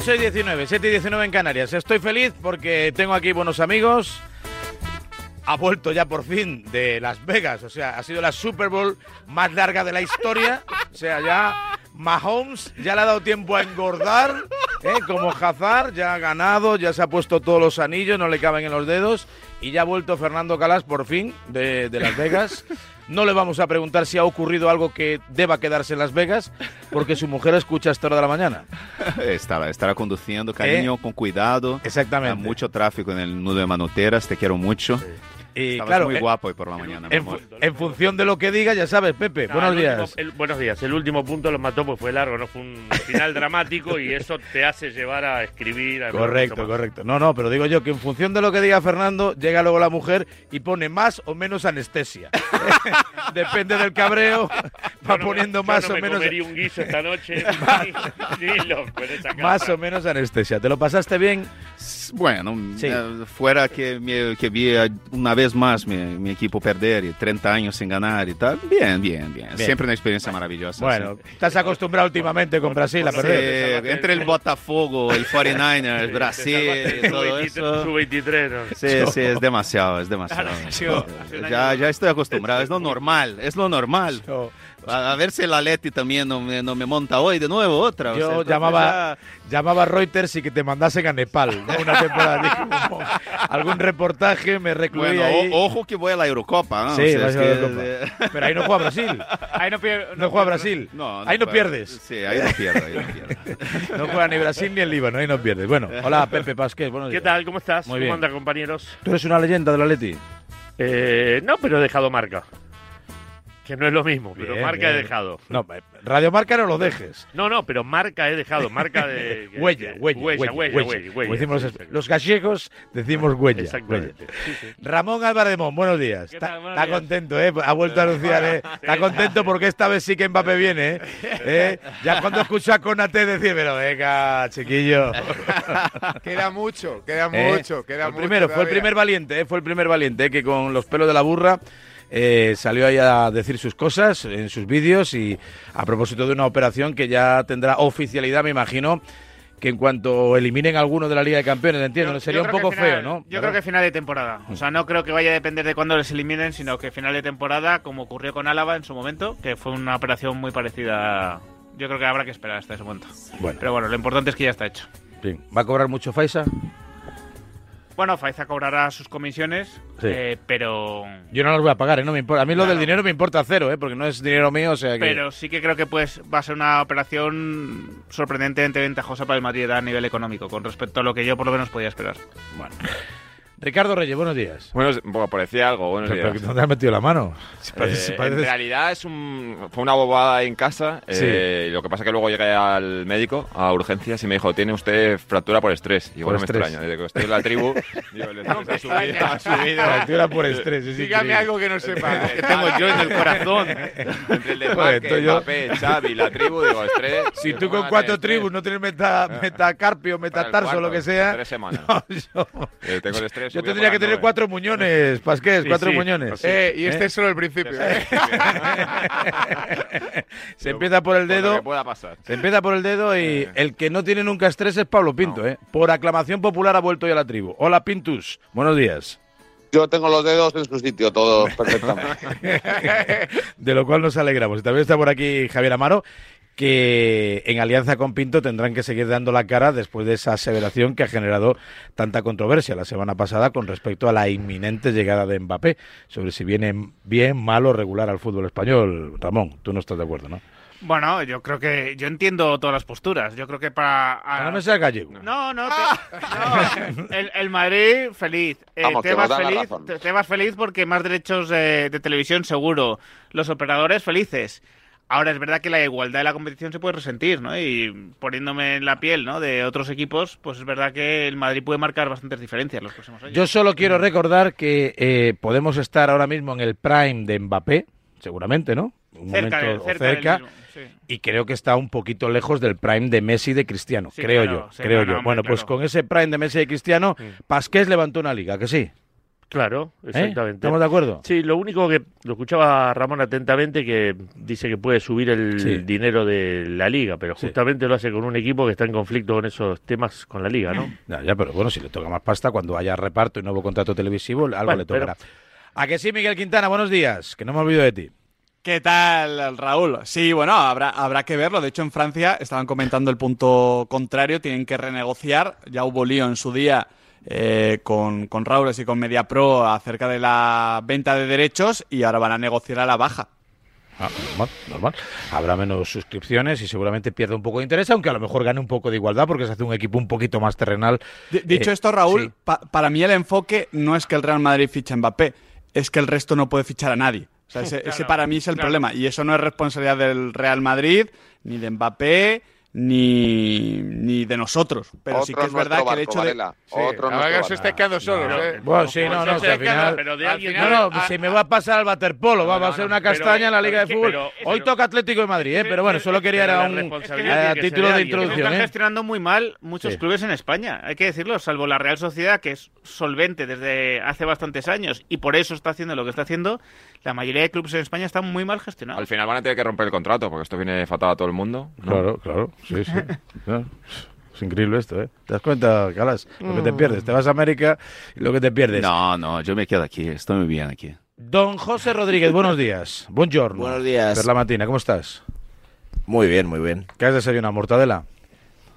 8 y 19, 7 y 19 en Canarias. Estoy feliz porque tengo aquí buenos amigos. Ha vuelto ya por fin de Las Vegas. O sea, ha sido la Super Bowl más larga de la historia. O sea, ya Mahomes ya le ha dado tiempo a engordar. ¿eh? Como Hazard, ya ha ganado, ya se ha puesto todos los anillos, no le caben en los dedos. Y ya ha vuelto Fernando Calas por fin de Las Vegas. No le vamos a preguntar si ha ocurrido algo que deba quedarse en Las Vegas, porque su mujer escucha a esta hora de la mañana. Estará, estará conduciendo, cariño, con cuidado. Exactamente. Hay mucho tráfico en el nudo de Manoteras, te quiero mucho. Y Estabas claro, muy eh, guapo hoy por la mañana. mi en, amor. fu- en función de lo que diga, ya sabes, Pepe. No, buenos el días. último- el- buenos días. El último punto lo mató, pues fue largo, no fue un final dramático y eso te hace llevar a escribir. a Correcto, correcto. No, no, pero digo yo que en función de lo que diga Fernando, llega luego la mujer y pone más o menos anestesia. Depende del cabreo, va no poniendo yo más no o me menos comería un guiso esta noche, ni, ni loco en esa más o menos anestesia. ¿Te lo pasaste bien? Bueno, Sí. eh, fuera que, me- que vi eh, una vez más mi, mi equipo perder y 30 años sin ganar y tal. Bien, bien, bien. Bien. Siempre una experiencia maravillosa. Bueno, sí. estás acostumbrado últimamente con Brasil a perder. Sí, entre el Botafogo, el 49ers, Sí, Brasil todo salvaste eso. Su 23, ¿no? Sí, sí, es demasiado, es demasiado. un ya, ya estoy acostumbrado, es lo normal, es lo normal. Yo, A, a ver si la Leti también no me, no me monta hoy de nuevo otra. o sea, yo entonces llamaba, llamaba a Reuters y que te mandasen a Nepal ¿no? una temporada. Como, algún reportaje, me ya- recluí Bueno, ahí. o- ojo que voy a la Eurocopa. ¿no? Sí, O sea, es que-. Pero ahí no juega Brasil. Ahí no, pier- No juega Brasil. No, ahí no pierdes. Sí, ahí no pierdo, ahí no pierdo. No juega ni Brasil ni el Líbano, ahí no pierdes. Bueno, hola Pepe Pasqués, buenos ¿Qué días. tal? ¿Cómo estás? Muy ¿Cómo bien. andan, compañeros? Tú eres una leyenda del Atleti. Eh, no, pero he dejado marca. Que no es lo mismo, pero Bien, marca bien. he dejado. No, eh, Radio Marca no lo dejes. No, no, pero marca he dejado, marca de... Huella, huella, huella, huella, huella. huella, decimos los, gallegos, decimos huella. Exactamente. huella. Sí, sí. Ramón Álvarez de Mon, buenos días. ¿Qué Está, contento, ¿eh? Ha vuelto a anunciar, ¿eh? Está contento porque esta vez sí que Mbappé viene, ¿eh? ¿Eh? Ya cuando escucha a Conate decir, pero venga, chiquillo. Queda mucho, queda ¿Eh? mucho, queda el mucho. primero, fue el primer valiente, ¿eh? fue el primer valiente ¿eh? que con los pelos de la burra eh, salió ahí a decir sus cosas en sus vídeos y a propósito de una operación que ya tendrá oficialidad, me imagino, que en cuanto eliminen a alguno de la Liga de Campeones, entiendo, Yo- sería yo un poco final- feo, ¿no? Yo creo que final de temporada. O sea, no creo que vaya a depender de cuándo les eliminen, sino que final de temporada, como ocurrió con Álava en su momento, que fue una operación muy parecida. Yo creo que habrá que esperar hasta ese momento. Bueno, Pero bueno, lo importante es que ya está hecho. bien. ¿va a cobrar mucho Faisa? Bueno, Faiza cobrará sus comisiones, Sí. eh, pero Yo no las voy a pagar, ¿eh? No me importa. A mí lo del dinero me importa cero, ¿eh? Porque no es dinero mío, o sea que... pero sí que creo que pues va a ser una operación sorprendentemente ventajosa para el Madrid a nivel económico, con respecto a lo que yo por lo menos podía esperar. Bueno. Ricardo Reyes, buenos días. Bueno, bueno, parecía algo, buenos Pero, días. pero ¿Dónde has metido la mano? Si Eh, parece- en realidad es un, fue una bobada ahí en casa. Sí. eh, lo que pasa es que luego llegué al médico, a urgencias, y me dijo, tiene usted fractura por estrés. Y Por bueno, me estrés. extraña. Desde que estoy en la tribu, digo, el estrés ha subido. Fractura por estrés, es Dígame increíble. algo que no sepa. que tengo yo en el corazón. Entre el Joder, desmarque, estoy yo- Mbappé, Xavi, la tribu, digo, estrés. Si tú ¿cómo con cuatro tribus no tienes meta, metacarpio, metatarso, cuarto, lo que sea. Tres semanas. No, yo, Eh, tengo el estrés yo tendría que tener cuatro muñones, Pasqués, Sí, cuatro sí, muñones. pues sí. Eh, y este ¿Eh? es solo el principio. ¿eh? Se empieza por el Por dedo. que pueda pasar. Se empieza por el dedo y Eh. el que no tiene nunca estrés es Pablo Pinto, ¿eh? Por aclamación popular ha vuelto hoy a la tribu. Hola, Pintus. Buenos días. Yo tengo los dedos en su sitio, todos perfectamente. de lo cual nos alegramos. Y también está por aquí Javier Amaro, que en alianza con Pinto tendrán que seguir dando la cara después de esa aseveración que ha generado tanta controversia la semana pasada con respecto a la inminente llegada de Mbappé, sobre si viene bien, mal o regular al fútbol español. Ramón, tú no estás de acuerdo, ¿no? Bueno, yo creo que yo entiendo todas las posturas. Yo creo que para a- No me seas gallego. No, no, te- no. El, el Madrid feliz. Eh, Vamos, dan la feliz. Te- Tebas feliz porque más derechos de, de televisión seguro. Los operadores felices. Ahora es verdad que la igualdad de la competición se puede resentir, ¿no? Y poniéndome en la piel, ¿no? De otros equipos, pues es verdad que el Madrid puede marcar bastantes diferencias los próximos años. Yo solo quiero recordar que eh, podemos estar ahora mismo en el prime de Mbappé, seguramente, ¿no? Un cerca, momento cerca, cerca. mismo, sí. y creo que está un poquito lejos del prime de Messi y de Cristiano, Sí, creo claro, yo, sí, creo no, yo. no, hombre, bueno, pues con ese prime de Messi y de Cristiano, Pasqués levantó una liga, que sí. Claro, ¿Eh? exactamente. ¿Estamos de acuerdo? Sí, lo único que lo escuchaba a Ramón atentamente que dice que puede subir el Sí. dinero de la liga, pero Sí. justamente lo hace con un equipo que está en conflicto con esos temas con la liga, ¿no? Ya, ya, pero bueno, si le toca más pasta, cuando haya reparto y nuevo contrato televisivo, algo Bueno, le tocará. pero- ¿A que sí, Miguel Quintana? Buenos días, que no me olvido de ti. ¿Qué tal, Raúl? Sí, bueno, habrá, habrá que verlo. De hecho, en Francia estaban comentando el punto contrario, tienen que renegociar. Ya hubo lío en su día eh, con, con Raúles y con MediaPro acerca de la venta de derechos y ahora van a negociar a la baja. Ah, normal, normal. Habrá menos suscripciones y seguramente pierde un poco de interés, aunque a lo mejor gane un poco de igualdad porque se hace un equipo un poquito más terrenal. D- dicho Eh, esto, Raúl, sí. pa- para mí el enfoque no es que el Real Madrid fiche a Mbappé, es que el resto no puede fichar a nadie. O sea, ese, ese para mí es el problema. Y eso no es responsabilidad del Real Madrid, ni de Mbappé, ni, ni de nosotros. Pero sí que es verdad que el barco, hecho de... Varela. Sí, Otro que os barco. estáis quedando solos, ¿eh? Bueno, sí, no, no, Pues si al se final... pero de al alguien- final- No, no, Ah, si me va a pasar al waterpolo, va, va a ser una pero- castaña en la Liga de Fútbol. pero- Hoy pero- toca Atlético de Madrid, ¿eh? pero bueno, solo quería era un responsabilidad eh, a título de introducción. Están ¿eh? gestionando muy mal muchos clubes en España, hay que decirlo, salvo la Real Sociedad, que es solvente desde hace bastantes años y por eso está haciendo lo que está haciendo, la mayoría de clubes en España están muy mal gestionados. Al final van a tener que romper el contrato, porque esto viene fatal a todo el mundo. ¿no? Claro, claro, sí, sí. Claro. Es increíble esto, ¿eh? ¿Te das cuenta, Calas? Lo que te pierdes. Te vas a América y lo que te pierdes. No, no, yo me quedo aquí, estoy muy bien aquí. Don José Rodríguez, buenos días. Buongiorno. Buenos días. Per la matina, ¿cómo estás? Muy bien, muy bien. ¿Qué has desayunado? ¿Mortadela?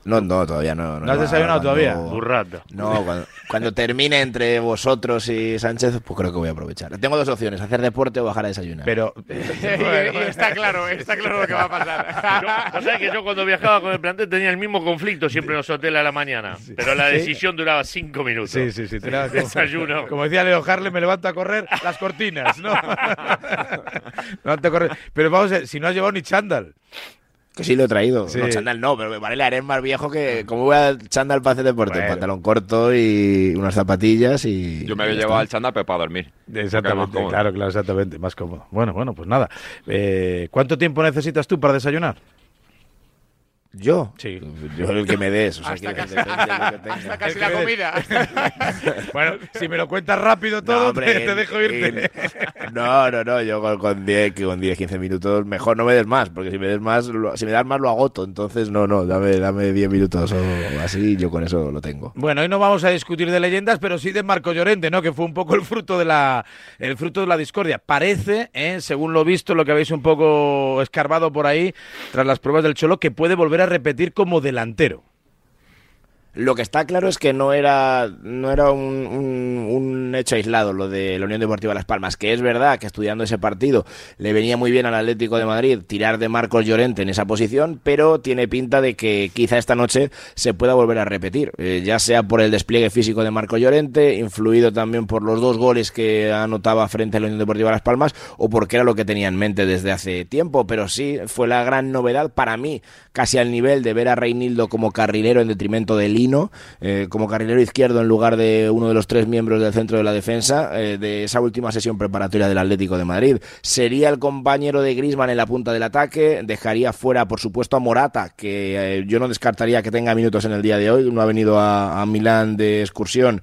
No, no, todavía no. ¿No has desayunado todavía? Burrata. No, cuando, cuando termine entre vosotros y Sánchez, pues creo que voy a aprovechar. Tengo dos opciones, hacer deporte o bajar a desayunar. Pero... Y- y está claro, está claro lo que va a pasar. Yo, ¿vos sabés que yo cuando viajaba con el plantel tenía el mismo conflicto siempre en los hoteles a la mañana, pero la decisión duraba cinco minutos. Sí, sí, sí. como, Desayuno. Como decía Leo Harley, me levanto a correr las cortinas, ¿no? me levanto a correr. Pero vamos, a ver, si no has llevado ni chándal. Que sí lo he traído. Sí. No, chándal no, pero vale, le haré más viejo que... ¿Cómo voy a chándal para hacer deporte? Bueno. Un pantalón corto y unas zapatillas y... Yo me había llevado al chándal, pero para dormir. Exactamente, claro, claro, exactamente, más cómodo. Bueno, bueno, pues nada. Eh, ¿Cuánto tiempo necesitas tú para desayunar? ¿Yo? Sí. Yo el que me des. O sea, Hasta quiero casi, que hasta casi la que- comida. Bueno, si me lo cuentas rápido todo, No, hombre, te, te dejo irte. en- No, no, no, yo con, con 10, que con 10, 15 minutos, mejor no me des más, porque si me des más, lo- si me das más lo agoto, entonces no, no, dame, dame 10 minutos o así, yo con eso lo tengo. Bueno, hoy no vamos a discutir de leyendas, pero sí de Marco Llorente, ¿no? Que fue un poco el fruto de la, el fruto de la discordia. Parece, ¿eh? según lo visto, lo que habéis un poco escarbado por ahí, tras las pruebas del Cholo, que puede volver a repetir como delantero. Lo que está claro es que no era, no era un, un- hecho aislado lo de la Unión Deportiva Las Palmas, que es verdad que estudiando ese partido le venía muy bien al Atlético de Madrid tirar de Marcos Llorente en esa posición, pero tiene pinta de que quizá esta noche se pueda volver a repetir, eh, ya sea por el despliegue físico de Marcos Llorente, influido también por los dos goles que anotaba frente a la Unión Deportiva Las Palmas, o porque era lo que tenía en mente desde hace tiempo, pero sí fue la gran novedad para mí, casi al nivel de ver a Reinildo como carrilero en detrimento de Eh, como carrilero izquierdo en lugar de uno de los tres miembros del centro de la defensa eh, de esa última sesión preparatoria del Atlético de Madrid. Sería el compañero de Grisman en la punta del ataque, dejaría fuera, por supuesto, a Morata, que eh, yo no descartaría que tenga minutos en el día de hoy. Uno ha venido a, Milán de excursión,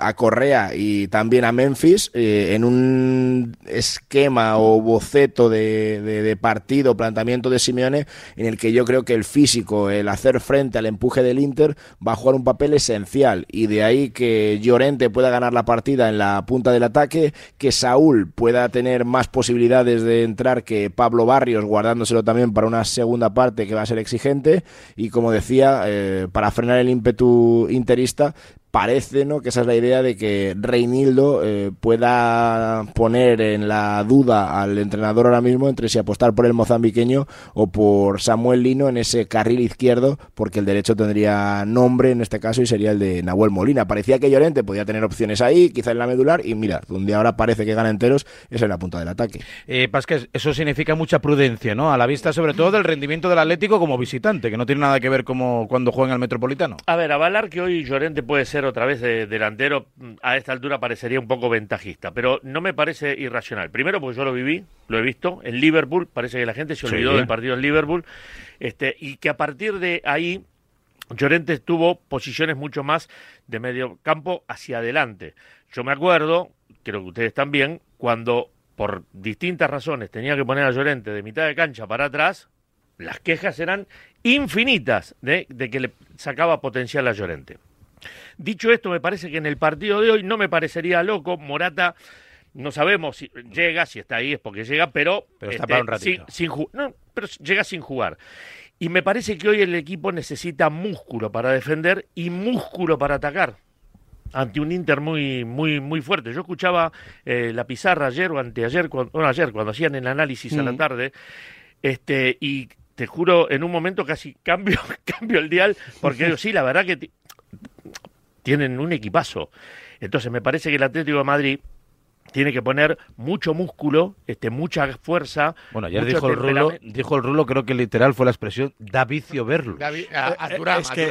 a Correa y también a Memphis, en un esquema o boceto de, de- de partido, planteamiento de Simeone, en el que yo creo que el físico, el hacer frente al empuje del Inter, va a jugar un papel esencial. Y de ahí que Llorente pueda ganar la partida en la punta del ataque, que Saúl pueda tener más posibilidades de entrar que Pablo Barrios, guardándoselo también para una segunda parte que va a ser exigente. Y como decía, eh, para frenar el ímpetu interista, parece ¿no? que esa es la idea de que Reinildo eh, pueda poner en la duda al entrenador ahora mismo entre si apostar por el mozambiqueño o por Samuel Lino en ese carril izquierdo, porque el derecho tendría nombre en este caso y sería el de Nahuel Molina. Parecía que Llorente podía tener opciones ahí, quizá en la medular, y mira, donde ahora parece que gana enteros es en la punta del ataque. Eh, Pasqués, eso significa mucha prudencia, ¿no? A la vista, sobre todo, del rendimiento del Atlético como visitante, que no tiene nada que ver como cuando juega en el Metropolitano. A ver, avalar que hoy Llorente puede ser otra vez de delantero a esta altura parecería un poco ventajista, pero no me parece irracional. Primero, porque yo lo viví, lo he visto en Liverpool, parece que la gente se Sí. olvidó del partido en Liverpool, este, y que a partir de ahí Llorente tuvo posiciones mucho más de medio campo hacia adelante. Yo me acuerdo, creo que ustedes también, cuando por distintas razones tenía que poner a Llorente de mitad de cancha para atrás, las quejas eran infinitas de, de que le sacaba potencial a Llorente. Dicho esto, me parece que en el partido de hoy no me parecería loco. Morata, no sabemos si llega, si está ahí es porque llega, pero, Pero está para un sin, ratito. sin ju- no, pero llega sin jugar. Y me parece que hoy el equipo necesita músculo para defender y músculo para atacar ante un Inter muy muy muy fuerte. Yo escuchaba eh, la pizarra ayer o anteayer, cuando, bueno, ayer cuando hacían el análisis a la Mm. tarde, este y te juro en un momento casi cambio cambio el dial porque sí, la verdad que tienen un equipazo. Entonces me parece que el Atlético de Madrid tiene que poner mucho músculo, este mucha fuerza. Bueno, ayer dijo el Rulo, dijo el Rulo, creo que literal fue la expresión da vicio verlo. Es a que-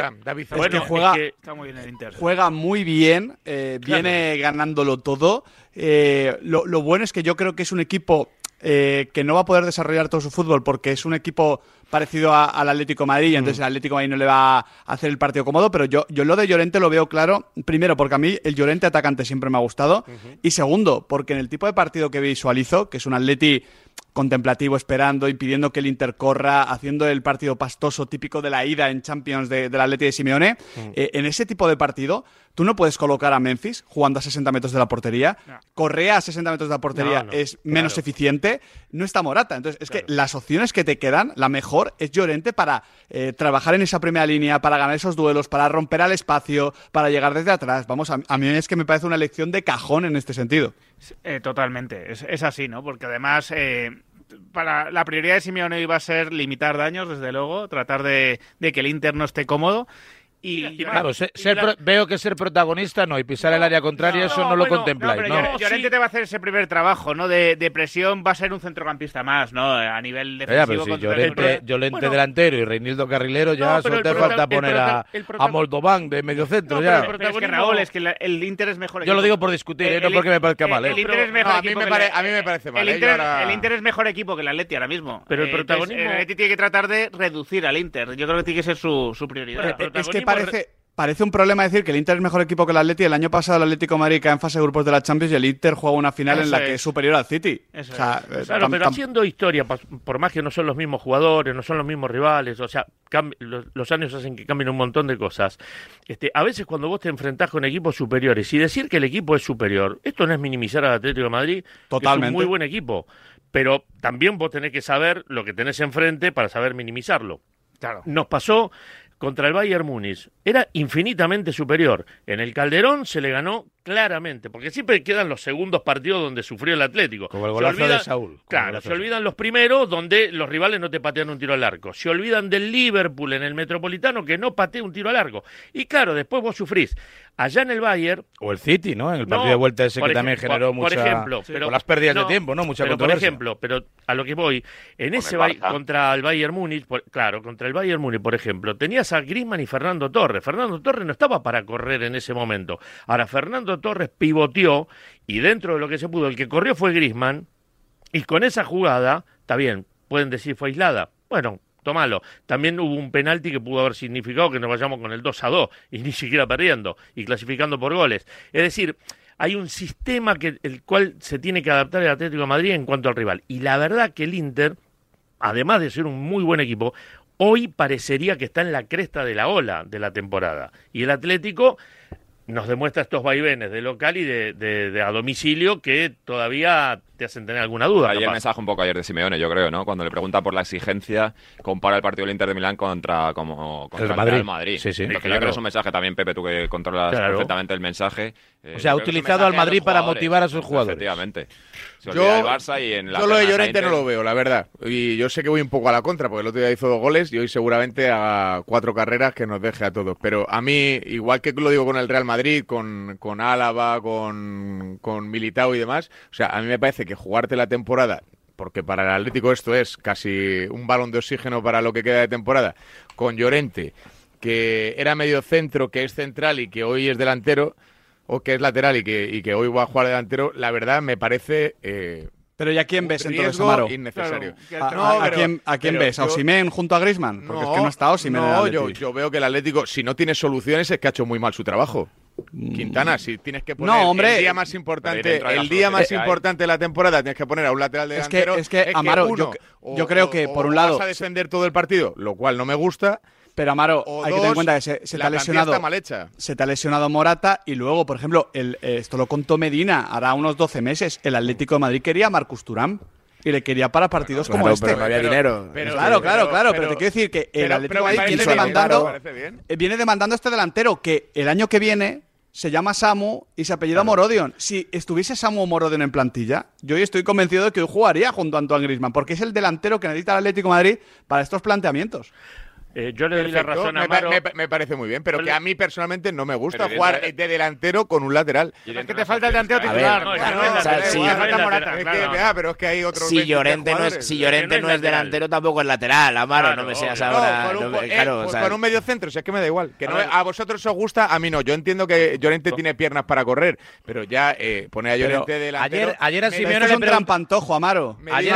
juega- muy bien el Inter. Juega muy bien, eh, Claro. viene ganándolo todo. Eh, lo, lo bueno es que yo creo que es un equipo eh, que no va a poder desarrollar todo su fútbol porque es un equipo parecido a- al Atlético de Madrid, y entonces el Atlético de Madrid no le va a hacer el partido cómodo, pero yo, yo lo de Llorente lo veo claro, primero porque a mí el Llorente atacante siempre me ha gustado, y segundo porque en el tipo de partido que visualizo, que es un Atleti contemplativo, esperando, impidiendo que el Inter corra, haciendo el partido pastoso típico de la ida en Champions de- del Atleti de Simeone, eh, en ese tipo de partido tú no puedes colocar a Memphis jugando a 60 metros de la portería, No. Correa a 60 metros de la portería No, no, es menos claro. eficiente, no está Morata. Entonces, es Claro. que las opciones que te quedan, la mejor es Llorente para eh, trabajar en esa primera línea, para ganar esos duelos, para romper al espacio, para llegar desde atrás. Vamos, a, a mí es que me parece una elección de cajón en este sentido. Eh, totalmente, es, es así, ¿no? Porque además, eh, para la prioridad de Simeone iba a ser limitar daños, desde luego, tratar de, de que el Inter no esté cómodo. Y, Claro, ser la- pro- veo que ser protagonista no, y pisar el área contraria, eso no, lo bueno, contempláis, pero ¿no? Llore- Llorente Sí. te va a hacer ese primer trabajo, ¿no? De, de presión, va a ser un centrocampista más, ¿no? A nivel Ya, defensivo. pero si contra- Llorente, contra- Llorente Bueno. delantero y Reinildo carrilero, ya solo te falta poner a, a Moldován de medio centro No, ya. pero el Pero es que Raúl, es que la- el Inter es mejor Yo equipo. lo digo por discutir, ¿eh? El- no el- porque me parezca mal. ¿eh? El Inter es mejor no, a mí equipo me que pare- la- a mí me parece mal, El ¿eh? Yo Inter, es mejor equipo que el Atleti ahora mismo. Pero el Eh, protagonismo- el Atleti tiene que tratar de reducir al Inter. Yo creo que tiene que ser su, prioridad. Eh, es que parece, parece un problema decir que el Inter es mejor equipo que el Atleti. El año pasado el Atlético de Madrid cae en fase de grupos de la Champions y el Inter juega una final en la que es. superior al City. Eso O sea, es. eh, Claro, pero haciendo historia, por más que no son los mismos jugadores, no son los mismos rivales, o sea, los, los años hacen que cambien un montón de cosas. Este, a veces cuando vos te enfrentás con equipos superiores y decir que el equipo es superior, esto no es minimizar al Atlético de Madrid, que Totalmente. es un muy buen equipo, pero también vos tenés que saber lo que tenés enfrente para saber minimizarlo. Claro. Nos pasó contra el Bayern Múnich. Era infinitamente superior. En el Calderón se le ganó claramente, porque siempre quedan los segundos partidos donde sufrió el Atlético. Como el golazo de Saúl. Claro, se olvidan los primeros donde los rivales no te patean un tiro al arco. Se olvidan del Liverpool en el Metropolitano que no patea un tiro al arco. Y claro, después vos sufrís. Allá en el Bayern O el City, ¿no? En el partido no, de vuelta ese que también generó por- mucha... Por ejemplo, pero, las pérdidas no, de tiempo, ¿no? Mucha pero por ejemplo, pero a lo que voy, en Con ese el contra el Bayern Múnich, por- claro, contra el Bayern Múnich, por ejemplo, tenías a Griezmann y Fernando Torres. Fernando Torres no estaba para correr en ese momento. Ahora, Fernando Torres pivoteó y dentro de lo que se pudo, el que corrió fue Griezmann y con esa jugada, está bien, pueden decir fue aislada. Bueno, tómalo. También hubo un penalti que pudo haber significado que nos vayamos con el 2 a 2 y ni siquiera perdiendo y clasificando por goles. Es decir, hay un sistema que el cual se tiene que adaptar el Atlético de Madrid en cuanto al rival. Y la verdad que el Inter, además de ser un muy buen equipo, hoy parecería que está en la cresta de la ola de la temporada. Y el Atlético nos demuestra estos vaivenes de local y de, de- de a domicilio que todavía te hacen tener alguna duda. El capaz. mensaje un poco ayer de Simeone, yo creo, ¿no? Cuando le pregunta por la exigencia, compara el partido del Inter de Milán contra, como, contra El el, Madrid. Real Madrid. Sí, sí. Entonces, Claro. yo creo que es un mensaje también, Pepe, tú que controlas Claro. perfectamente el mensaje. Eh, O sea, ha utilizado al a Madrid para motivar a sus jugadores. Efectivamente. Se Yo- olvida del Barça y en la Yo lo de Llorente no lo veo, la verdad. Y yo sé que voy un poco a la contra, porque el otro día hizo dos goles y hoy seguramente haga cuatro carreras que nos deje a todos. Pero a mí, igual que lo digo con el Real Madrid, con, con Álava, con, con Militao y demás, o sea, a mí me parece que jugarte la temporada, porque para el Atlético esto es casi un balón de oxígeno para lo que queda de temporada, con Llorente, que era medio centro, que es central y que hoy es delantero, o que es lateral y que, y que hoy va a jugar delantero, la verdad me parece eh, Pero ¿y a quién ves entonces, Amaro? innecesario. ¿A, No, a- a pero- quién, a quién ves? ¿A Osimhen junto a Griezmann? Porque es que no está Osimhen en el No, yo, yo veo que el Atlético, si no tiene soluciones, es que ha hecho muy mal su trabajo. Quintana, si tienes que poner No, hombre. el día más importante, el día más hay. importante de la temporada, tienes que poner a un lateral Es que- delantero. es que, Amaro, uno, yo- yo creo que, por un lado- vas a defender todo el partido, lo cual no me gusta. Pero Amaro, O hay que tener en cuenta que se, se te la ha plantilla lesionado. está mal hecha. Se te ha lesionado Morata y luego, por ejemplo, el, eh, esto lo contó Medina hará unos 12 meses. El Atlético de Madrid quería a Marcus Turán y le quería para partidos como Claro, este. pero no había Pero- dinero. pero- claro, claro, claro, pero, pero- te quiero decir que el pero- Atlético pero de Madrid viene demandando, bien. eh, viene demandando este delantero que el año que viene se llama Samu y se apellida Morodion. Si estuviese Samu Morodion en plantilla, yo hoy estoy convencido de que hoy jugaría junto a Antoine Griezmann, porque es el delantero que necesita el Atlético de Madrid para estos planteamientos. Eh, yo le doy la razón a Amaro. me pa- me parece muy bien, pero Pero que a mí personalmente no me gusta Pero jugar dentro de delantero con un lateral. Es que te falta el delantero claro. pero es que hay otros Si 20 Llorente, no es, si Llorente no es delantero, tampoco es lateral, Amaro. Claro, no me seas. No, ahora. con un, no eh, claro, pues o sea, con un medio centro, si es que me da igual. Que A no, ver. a vosotros os gusta, a mí no. Yo entiendo que Llorente tiene piernas para correr, pero ya eh, pone a Llorente delantero. ayer- ayer a Simeone le un trampantojo, Amaro. Ayer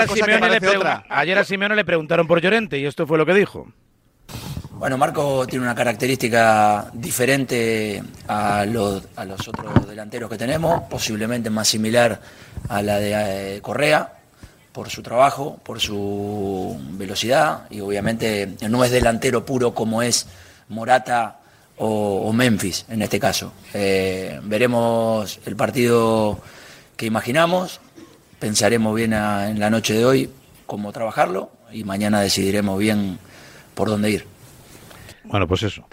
a Simeone le preguntaron por Llorente y esto fue lo que dijo. Bueno, Marco tiene una característica diferente a los, a los otros delanteros que tenemos, posiblemente más similar a la de eh, Correa, por su trabajo, por su velocidad y obviamente no es delantero puro como es Morata o, Memphis en este caso. Eh, veremos el partido que imaginamos, pensaremos bien a- en la noche de hoy cómo trabajarlo y mañana decidiremos bien por dónde ir. Bueno, pues eso.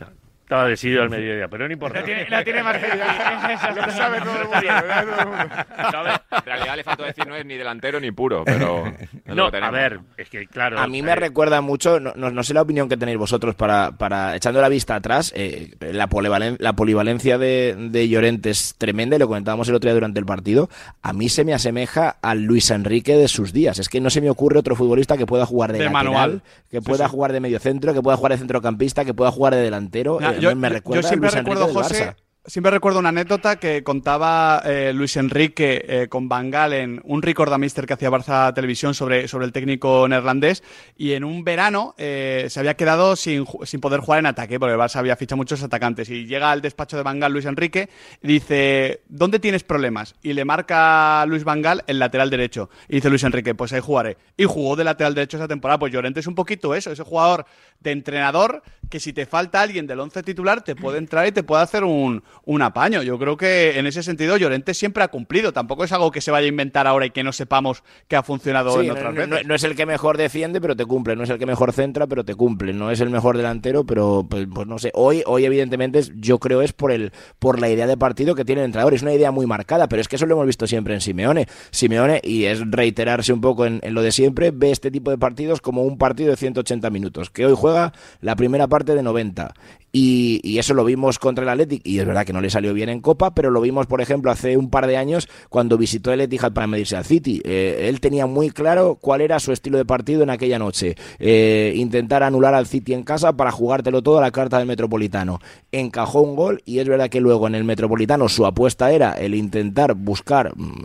Estaba decidido al mediodía, pero no importa. La tiene, la tiene más Lo sabe todo el mundo, lo sabe todo el mundo. ¿Sabes? En realidad le faltó decir no es ni delantero ni puro, pero No, a ver, es que claro. A mí me eh, recuerda mucho, no, no- no sé la opinión que tenéis vosotros para, para echando la vista atrás, eh, la, polivalen- la polivalencia de, de Llorente es tremenda y lo comentábamos el otro día durante el partido. A mí se me asemeja al Luis Enrique de sus días. Es que no se me ocurre otro futbolista que pueda jugar de, De lateral, manual. que Sí, pueda sí. jugar de mediocentro, que pueda jugar de centrocampista, que pueda jugar de delantero. Nah, Yo, me recuerda yo siempre Luis recuerdo, José, siempre recuerdo una anécdota que contaba eh, Luis Enrique eh, con Van Gaal en un Mister que hacía Barça Televisión sobre, sobre el técnico neerlandés. Y en un verano eh, se había quedado sin, sin poder jugar en ataque porque el Barça había fichado muchos atacantes. Y llega al despacho de Van Gaal Luis Enrique y dice ¿dónde tienes problemas? y le marca a Luis Van Gaal el lateral derecho. Y dice Luis Enrique pues ahí jugaré. Y jugó de lateral derecho esa temporada. Pues Llorente es un poquito eso ese jugador de entrenador que si te falta alguien del once titular te puede entrar y te puede hacer un, un apaño. Yo creo que en ese sentido Llorente siempre ha cumplido. Tampoco es algo que se vaya a inventar ahora y que no sepamos que ha funcionado Sí, en otras no- veces. no es el que mejor defiende, pero te cumple. No es el que mejor centra, pero te cumple. No es el mejor delantero, pero pues, pues no sé. Hoy, hoy evidentemente, yo creo es por el por la idea de partido que tiene el entrenador. Es una idea muy marcada, pero es que eso lo hemos visto siempre en Simeone. Simeone, y es reiterarse un poco en, en lo de siempre, ve este tipo de partidos como un partido de 180 minutos, que hoy juega la primera parte de 90. Y, y eso lo vimos contra el Athletic, y es verdad que no le salió bien en Copa, pero lo vimos, por ejemplo, hace un par de años cuando visitó el Etihad para medirse al City. Eh, él tenía muy claro cuál era su estilo de partido en aquella noche. Eh, intentar anular al City en casa para jugártelo todo a la carta del Metropolitano. Encajó un gol y es verdad que luego en el Metropolitano su apuesta era el intentar buscar, mm,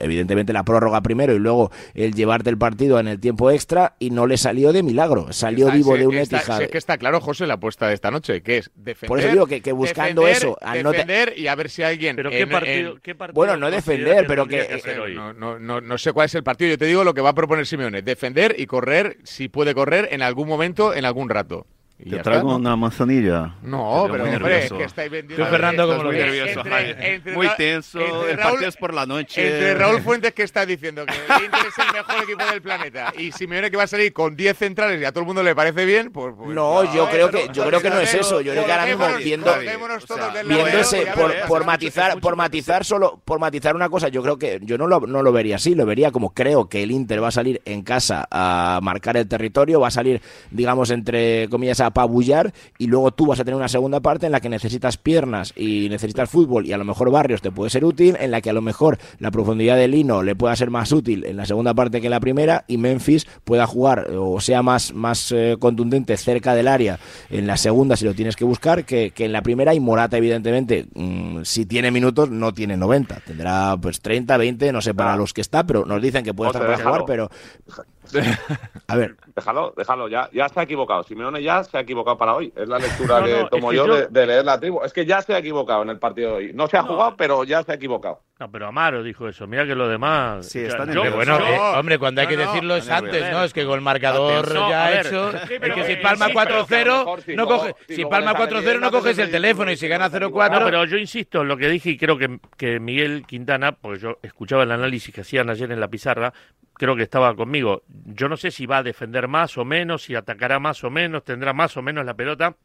evidentemente, la prórroga primero y luego el llevarte el partido en el tiempo extra y no le salió de milagro. Salió Está- vivo de un está- Etihad. si es que está claro, José, la apuesta de esta noche, que es defender. Por eso digo que- que buscando defender, eso, al no te- defender y a ver si alguien. Pero ¿qué partido, en- qué partido Bueno, no defender, pero que- hoy? No, no, no, no sé cuál es el partido. Yo te digo lo que va a proponer Simeone: defender y correr, si puede correr, en algún momento, en algún rato. Y Te ya traigo una manzanilla. No, pero hombre, es que estáis vendiendo. Tú, Fernando, ¿cómo Estás lo muy nervioso, Entre- entre Muy tenso, entre el Raúl- partido es por la noche. Entre Raúl Fuentes, que está diciendo que el Inter es el mejor equipo del planeta, y Simeone que va a salir con 10 centrales y a todo el mundo le parece bien, pues. pues No, yo eh, creo que- pero- yo creo que no es eso. Yo creo que ahora mismo viendo- a por, matizar por matizar solo por matizar una cosa yo creo que yo no lo, no lo vería así lo vería como creo que el Inter va a salir en casa a marcar el territorio va a salir digamos entre comillas a apabullar y luego tú vas a tener una segunda parte en la que necesitas piernas y necesitas fútbol y a lo mejor Barrios te puede ser útil, en la que a lo mejor la profundidad de Lino le pueda ser más útil en la segunda parte que en la primera y Memphis pueda jugar o sea más, más eh, contundente cerca del área en la segunda si lo tienes que buscar que, que en la primera y Morata evidentemente mm, si tiene minutos no tiene 90, tendrá pues 30, 20, no sé para los que está, pero nos dicen que puede estar para jugar, pero a ver, Déjalo, déjalo, ya, ya se ha equivocado. Simeone ya se ha equivocado para hoy. Es la lectura No, que no, tomo es que yo, yo- De, de leer la tribu. Es que ya se ha equivocado en el partido de hoy. No se ha jugado, pero ya se ha equivocado. No, pero Amaro dijo eso. Mira que lo demás. Sí, ya- está yo- Pero bueno, eh, hombre, cuando hay No, que no, decirlo es antes, ¿no? Es que con el marcador No, ya ver, hecho. sí, es que si palma sí, pero que a lo 4-0, mejor si no luego- coge. si palma le sale 4-0, no coges el te teléfono y si gana 0-4. No, pero yo insisto en lo que dije y creo que, que Miguel Quintana, porque yo escuchaba el análisis que hacían ayer en la pizarra, creo que estaba conmigo. Yo no sé si va a defender más o menos, si atacará más o menos, tendrá más o menos la pelota,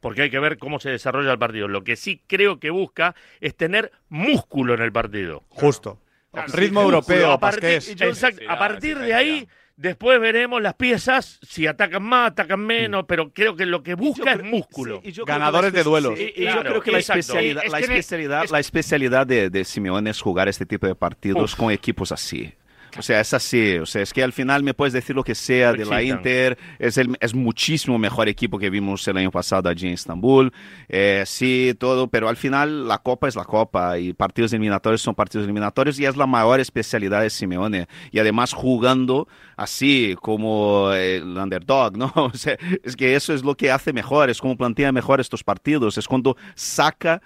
porque hay que ver cómo se desarrolla el partido. Lo que sí creo que busca es tener músculo en el partido. Justo. Claro, Ritmo sí, europeo. A partir, exacto, a partir de ahí, después veremos las piezas, si atacan más, atacan menos, pero creo que lo que busca es músculo. Sí, y yo creo que Ganadores la de duelos. sí, y Claro, yo creo que la especialidad, Es la que especialidad, es- la especialidad de, de Simeone es jugar este tipo de partidos con equipos así. O sea, es así. O sea, es que al final me puedes decir lo que sea de la. Inter. Es, el, es muchísimo mejor equipo que vimos el año pasado allí en Estambul. Eh, sí, todo. Pero al final la Copa es la Copa y partidos eliminatorios son partidos eliminatorios y es la mayor especialidad de Simeone. Y además jugando así como eh, el underdog, ¿no? O sea, es que eso es lo que hace mejor. Es como plantea mejor estos partidos. Es cuando saca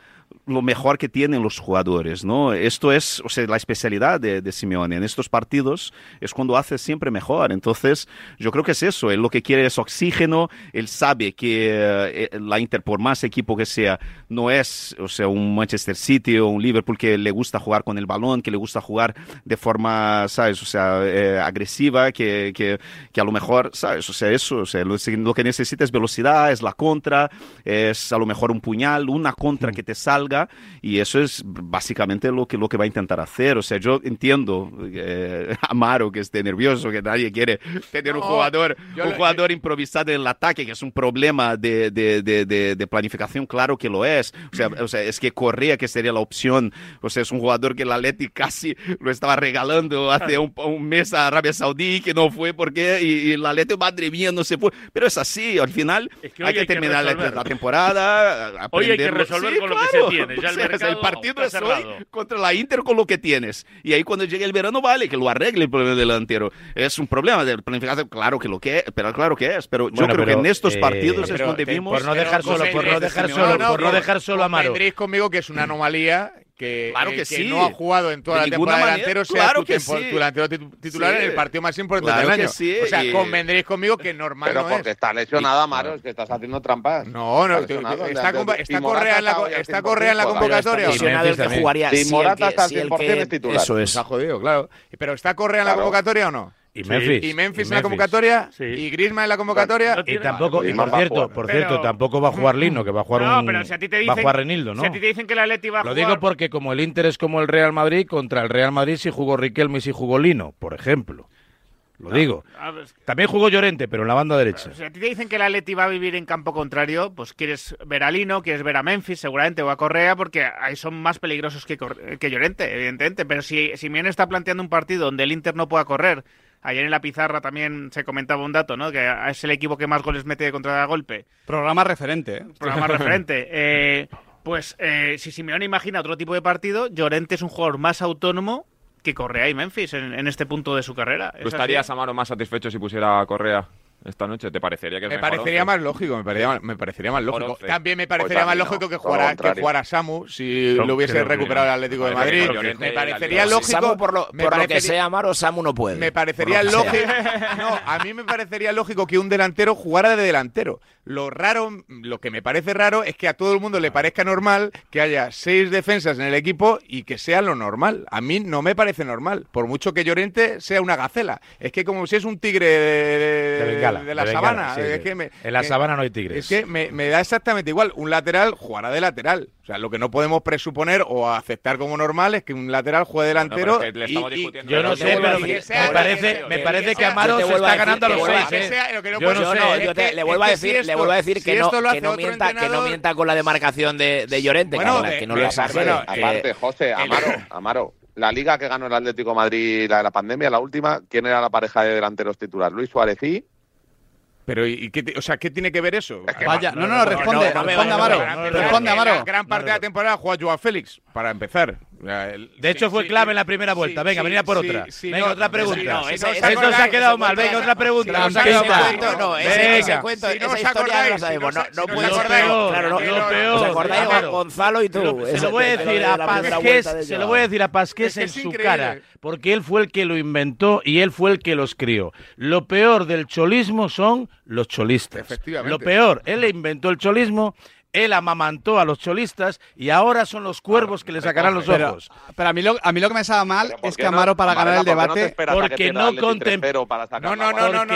lo mejor que tienen los jugadores, ¿no? Esto es, o sea, la especialidad de, de Simeone. En estos partidos es cuando hace siempre mejor. Entonces, yo creo que es eso. Él lo que quiere es oxígeno. Él sabe que eh, la Inter, por más equipo que sea, no es, o sea, un Manchester City o un Liverpool que le gusta jugar con el balón, que le gusta jugar de forma, ¿sabes? O sea, eh, agresiva, que, que, que a lo mejor, ¿sabes? O sea, eso, o sea, lo, lo que necesita es velocidad, es la contra, es a lo mejor un puñal, una contra que te salga y eso es básicamente lo que, lo que va a intentar hacer. O sea, yo entiendo eh, Amaro que esté nervioso, que nadie quiere tener un No, jugador, yo un jugador improvisado en el ataque, que es un problema de, de, de, de- planificación, claro que lo es. O sea, o sea, es que Correa, que sería la opción, o sea, es un jugador que el Atleti casi lo estaba regalando hace un, un mes a Arabia Saudí, que no fue porque, y, y el Atleti, madre mía, no se fue. Pero es así, al final Es que hay que hay que terminar la, la temporada. Hoy hay que resolver Sí, con lo que claro. se tiene. Ya el O sea, mercado el partido es hoy contra la Inter con lo que tienes. Y ahí cuando llegue el verano, vale, que lo arregle el problema delantero. Es un problema de planificación, claro que lo que es, pero claro que es. Pero yo Bueno, creo pero, que en estos eh, partidos es donde te- vimos... por no dejar solo, por no dejar solo, por no dejar solo a. Convendréis conmigo que es una anomalía que, Claro eh, que sí. no ha jugado en toda De la temporada manera, delantero sea claro tu, que tempo- sí. tu delantero titu- titular Sí. en el partido más importante Claro del año. sí, o sea, y- convendréis conmigo que normal Pero no porque es. está lesionada, Maro, es que estás haciendo trampas. No, no, Está está, y Correa en la, está co- hoy al está 100%, Correa en la convocatoria. o no? lesionado el que jugaría. Si Morata está al sí, el 100% que- es titular. Eso es. Está jodido, claro. Pero está Correa en la convocatoria o no? Y Sí. Memphis. ¿Y Memphis en la convocatoria? Sí. ¿Y Griezmann en la convocatoria? No Y tampoco, y por va a cierto, jugar. por Pero- cierto, tampoco va a jugar Lino, que va a jugar No, un pero si a ti te va a jugar Renildo, ¿no? Si a ti te dicen que el Atleti va a Lo jugar... digo porque como el Inter es como el Real Madrid, contra el Real Madrid sí jugó Riquelme y sí jugó Lino, por ejemplo. Lo digo. A ver, También jugó Llorente, pero en la banda derecha. Si a ti te dicen que el Atleti va a vivir en campo contrario, pues quieres ver a Lino, quieres ver a Memphis seguramente o a Correa porque ahí son más peligrosos que, que Llorente, evidentemente. Pero si Simeone está planteando un partido donde el Inter no pueda correr, ayer en la pizarra también se comentaba un dato, ¿no? Que es el equipo que más goles mete contra golpe. Programa referente, ¿eh? Programa referente. Eh, pues eh, si Simeone imagina otro tipo de partido, Llorente es un jugador más autónomo que Correa y Memphis en, en este punto de su carrera. Es ¿Tú así. estarías, Amaro, más satisfecho si pusiera a Correa esta noche? ¿Te parecería que es Me mejor parecería más lógico, me parecería, me parecería más lógico. También me Pues parecería más no, lógico que jugara, que jugara Samu si lo hubiese recuperado el. Atlético de Madrid. Llorente Me parecería lógico. Samu, por lo, me por lo que sea Amaro, Samu no puede. Me parecería lógico. sea. No, a mí me parecería lógico que un delantero jugara de delantero. Lo raro, lo que me parece raro es que a todo el mundo le parezca normal que haya seis defensas en el equipo y que sea lo normal. A mí no me parece normal, por mucho que Llorente sea una gacela. Es que como si es un tigre de, De de la sabana. En la sabana no hay tigres. Es que me, da exactamente igual. Un lateral jugará de lateral. O sea, lo que no podemos presuponer o aceptar como normal es que un lateral juegue delantero. Yo no sé, pero me, parece, me parece que Amaro se está ganando a los seis. Yo no sé. Le vuelvo a decir, le vuelvo a decir que no mienta, que no mienta con la demarcación de Llorente, que no lo exagere. Aparte, José, Amaro, Amaro la liga que ganó el Atlético Madrid, la de la pandemia, la última, ¿quién era la pareja de delanteros titulares Luis Suárez y pero ¿y qué, o sea, qué tiene que ver eso? Vaya, no, no, no, responde, responde Amaro. Responde Gran parte de la temporada juega Joao Félix, para empezar. De hecho, fue clave en la primera vuelta. Venga, sí, venía por otra. venga, otra pregunta. No, eso se ha quedado mal. Venga, otra pregunta. no, ese, cuento, no esa historia no sabemos. No, puede ser. Claro, peor. ¿Os acordáis. Gonzalo y tú? Se lo voy a decir a Pasqués, se lo voy a decir a Pasqués en su cara, porque él fue el que lo inventó y él fue el que los crió. Lo peor del cholismo son los cholistas. Efectivamente. Lo peor, él inventó el cholismo él amamantó a los cholistas y ahora son los cuervos que le sacarán los ojos. Pero, a, mí lo, a mí lo que me estaba mal es que Amaro para ganar el debate no porque no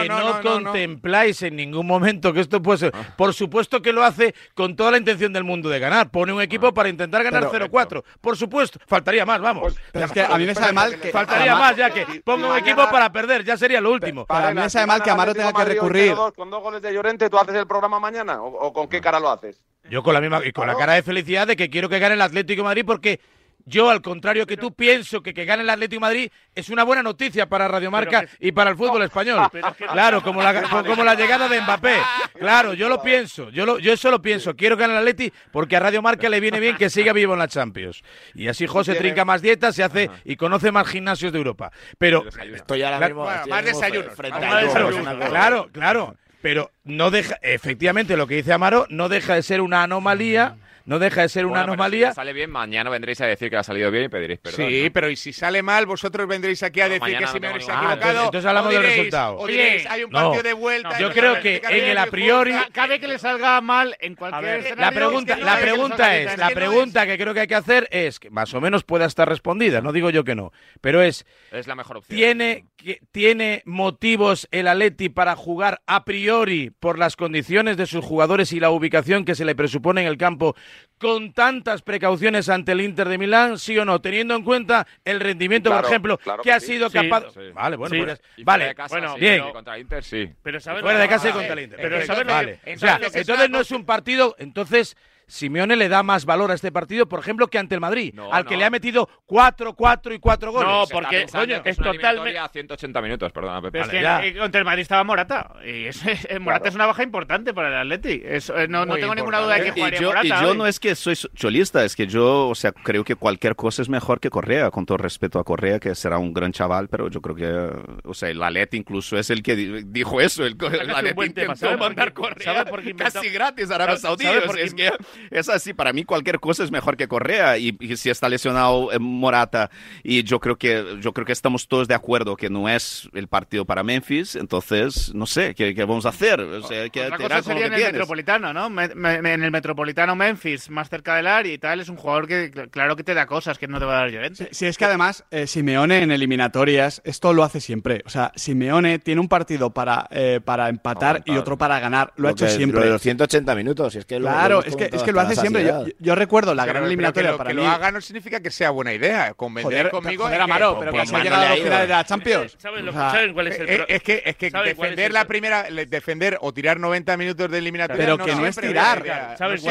no contempláis en ningún momento que esto puede ser. Ah. Por supuesto que lo hace con toda la intención del mundo de ganar. Pone un equipo ah. para intentar ganar 0-4. Eh, Por supuesto, faltaría más, vamos. Pues, a mí me sabe mal que faltaría más ya que pongo un equipo para perder, ya sería lo último. Para mí me sabe mal que Amaro tenga que recurrir. Con dos goles de Llorente tú haces el programa mañana o con qué ah. cara lo haces? Yo con la misma y con la cara de felicidad de que quiero que gane el Atlético Madrid porque yo, al contrario que tú, pienso que que gane el Atlético Madrid es una buena noticia para Radiomarca que... y para el fútbol español. Claro, como la, como la llegada de Mbappé. Claro, yo lo pienso. Yo, lo, yo eso lo pienso. Quiero ganar el Atleti porque a Radiomarca le viene bien que siga vivo en la Champions. Y así José trinca más dietas, se hace y conoce más gimnasios de Europa. Pero... Estoy ahora mismo, la, más desayunos. Frente más a. Claro, claro. Pero no deja, efectivamente, lo que dice Amaro no deja de ser una anomalía. Mm no deja de ser una anomalía. Si sale bien, mañana vendréis a decir que ha salido bien y pediréis perdón. Sí, pero y si sale mal, vosotros vendréis aquí a decir que si me habéis equivocado. Entonces, hablamos del resultado. Oye, hay un partido de vuelta. yo creo que en el a priori. Cabe que le salga mal en cualquier ver, La pregunta, la pregunta es, la pregunta que creo que hay que hacer es, que más o menos pueda estar respondida, no digo yo que no, pero es. Es la mejor opción. ¿Tiene, ¿tiene motivos el Atleti para jugar a priori por las condiciones de sus jugadores y la ubicación que se le presupone en el campo con tantas precauciones ante el Inter de Milán, sí o no, teniendo en cuenta el rendimiento, por ejemplo, que, ha sido capaz. Sí, vale, bueno, sí, pues, fuera de casa, bueno. Contra el Inter, sí. Pero fuera de casa y contra el Inter. Pero, pero, o sea, entonces no es un partido, entonces Simeone le da más valor a este partido, por ejemplo, que ante el Madrid, no, al no. que le ha metido 4, 4 y 4 goles. No, porque coño, es, es totalmente. a 180 minutos, perdona, Pepe. Es que eh, contra el Madrid estaba Morata. Y es, es, eh, Morata claro. es una baja importante para el Atleti. Eh, no, no tengo ninguna duda de que jugaría y yo, Morata. Y yo hoy. no es que soy cholista, es que yo, o sea, creo que cualquier cosa es mejor que Correa, con todo respeto a Correa, que será un gran chaval, pero yo creo que, o sea, el Atleti incluso es el que dijo eso. El, el Atleti intentó mandar Correa ¿sabes? Casi gratis a Arabia Saudí. ¿sabes? Es que es así, para mí cualquier cosa es mejor que Correa y, si está lesionado eh, Morata y yo creo que yo creo que estamos todos de acuerdo que no es el partido para Memphis, entonces no sé qué, vamos a hacer. O cosa sería en el. Metropolitano, ¿no? En el Metropolitano Memphis, más cerca del área y tal, es un jugador que claro que te da cosas que no te va a dar Llorente. Si, si es que además eh, Simeone en eliminatorias esto lo hace siempre, o sea, Simeone tiene un partido para eh, para empatar y otro para ganar, lo, ha hecho siempre. Lo los 180 minutos, y es que claro, lo, lo hace siempre. Yo, yo, recuerdo la pero, gran eliminatoria que lo, para que mí. lo haga no significa que sea buena idea. Convencer conmigo. Joder, Amaro, pues, pero que pues se ha llegado a la final de la Champions. ¿Sabes, lo, ¿saben cuál es el. Eh, es que, es que defender la primera, defender o tirar 90 minutos de eliminatoria. Pero que no es tirar. ¿Sabes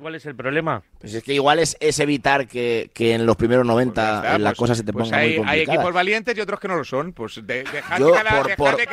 cuál es el problema? Pues es que igual es, es evitar que, que, en los primeros 90 pues las pues, cosas se te pongan pues hay, muy complicadas. Hay equipos valientes y otros que no lo son. Pues de, dejad Yo, que,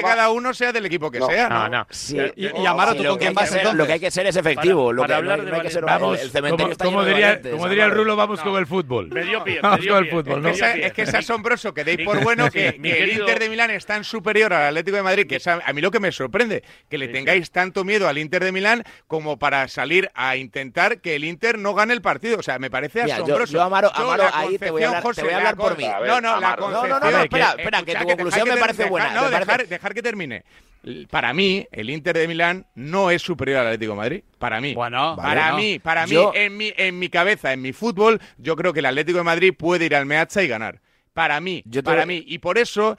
cada, uno sea del equipo que no, sea. No, no. Sí, y, y, Amaro, ¿tú con quién vas entonces? Lo que hay que ser es efectivo. Para, lo para que, hablar no, de hay que ser vamos, el cementerio como, está diría, Como diría el rulo, vamos con el fútbol. Me dio pie, vamos con el fútbol. Es que es asombroso que deis por bueno que el Inter de Milán es tan superior al Atlético de Madrid, que es a mí lo que me sorprende, que le tengáis tanto miedo al Inter de Milán como para salir a intentar que el Inter no gane el partido. O sea, me parece asombroso. Yo, Amaro, ahí te voy a hablar, por mí. No, no, no, no, espera, que, espera, que tu conclusión me parece buena. No, dejar, que termine. Para mí, el Inter de Milán no es superior al Atlético de Madrid. Para mí. Bueno, para mí, para mí, en mi, en mi cabeza, en mi fútbol, yo creo que el Atlético de Madrid puede ir al Meazza y ganar. Para mí, para mí. Y por eso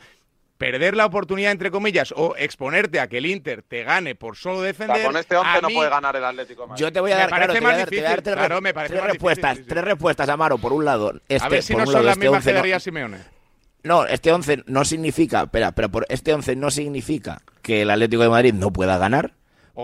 perder la oportunidad, entre comillas, o exponerte a que el Inter te gane por solo defender. Con este 11 no puede ganar el Atlético. Madrid. Yo te voy a dar, tres, respuestas. Tres respuestas, Amaro, por un lado. Este, no son las este mismas que no, Simeone. No, este 11 no significa, pero por este 11 no significa que el Atlético de Madrid no pueda ganar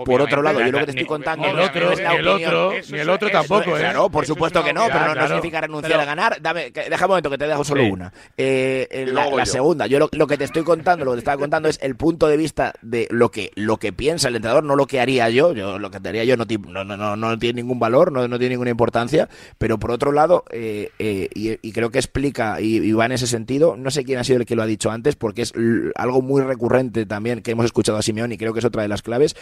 por otro lado, yo lo que te estoy contando el otro, es la el otro, ni el otro tampoco, ¿eh? Claro, por supuesto que no, pero no, significa renunciar a ganar. Dame, que, deja un momento que te dejo solo una. Eh, la, segunda, yo lo, lo, que te estoy contando, lo que te estaba contando es el punto de vista de lo que lo que piensa el entrenador, no lo que haría yo. Yo lo que haría yo no, no, no, no tiene ningún valor, no, tiene ninguna importancia. Pero por otro lado, eh, eh, y, creo que explica y, va en ese sentido. No sé quién ha sido el que lo ha dicho antes, porque es algo muy recurrente también que hemos escuchado a Simeón y creo que es otra de las claves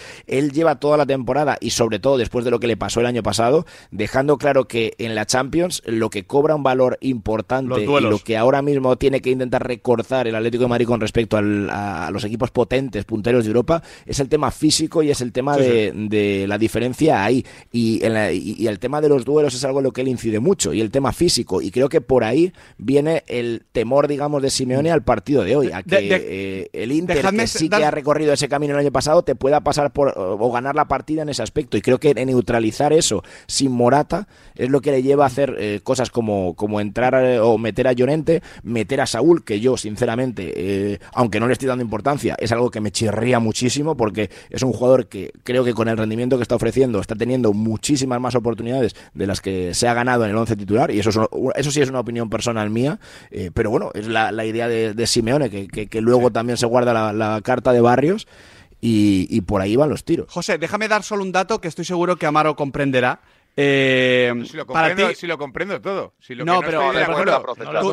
lleva toda la temporada y sobre todo después de lo que le pasó el año pasado, dejando claro que en la Champions lo que cobra un valor importante y lo que ahora mismo tiene que intentar recortar el Atlético de Madrid con respecto a los equipos potentes, punteros de Europa, es el tema físico y es el tema de, la diferencia ahí. Y, en la, y, el tema de los duelos es algo en lo que él incide mucho y el tema físico. Y creo que por ahí viene el temor, digamos, de Simeone al partido de hoy, a que eh, el Inter, que sí que ha recorrido ese camino el año pasado, te pueda pasar por o ganar la partida en ese aspecto. Y creo que neutralizar eso sin Morata es lo que le lleva a hacer eh, cosas como, como entrar eh, o meter a Llorente, meter a Saúl, que yo sinceramente, eh, aunque no le estoy dando importancia, es algo que me chirría muchísimo porque es un jugador que creo que con el rendimiento que está ofreciendo está teniendo muchísimas más oportunidades de las que se ha ganado en el once titular. Y eso, eso sí es una opinión personal mía, eh, pero bueno, es la, idea de, Simeone, que, que, luego también se guarda la carta de Barrios y, y por ahí van los tiros. José, déjame dar solo un dato que estoy seguro que Amaro comprenderá. Eh, si, lo comprendo todo. Si no, pero,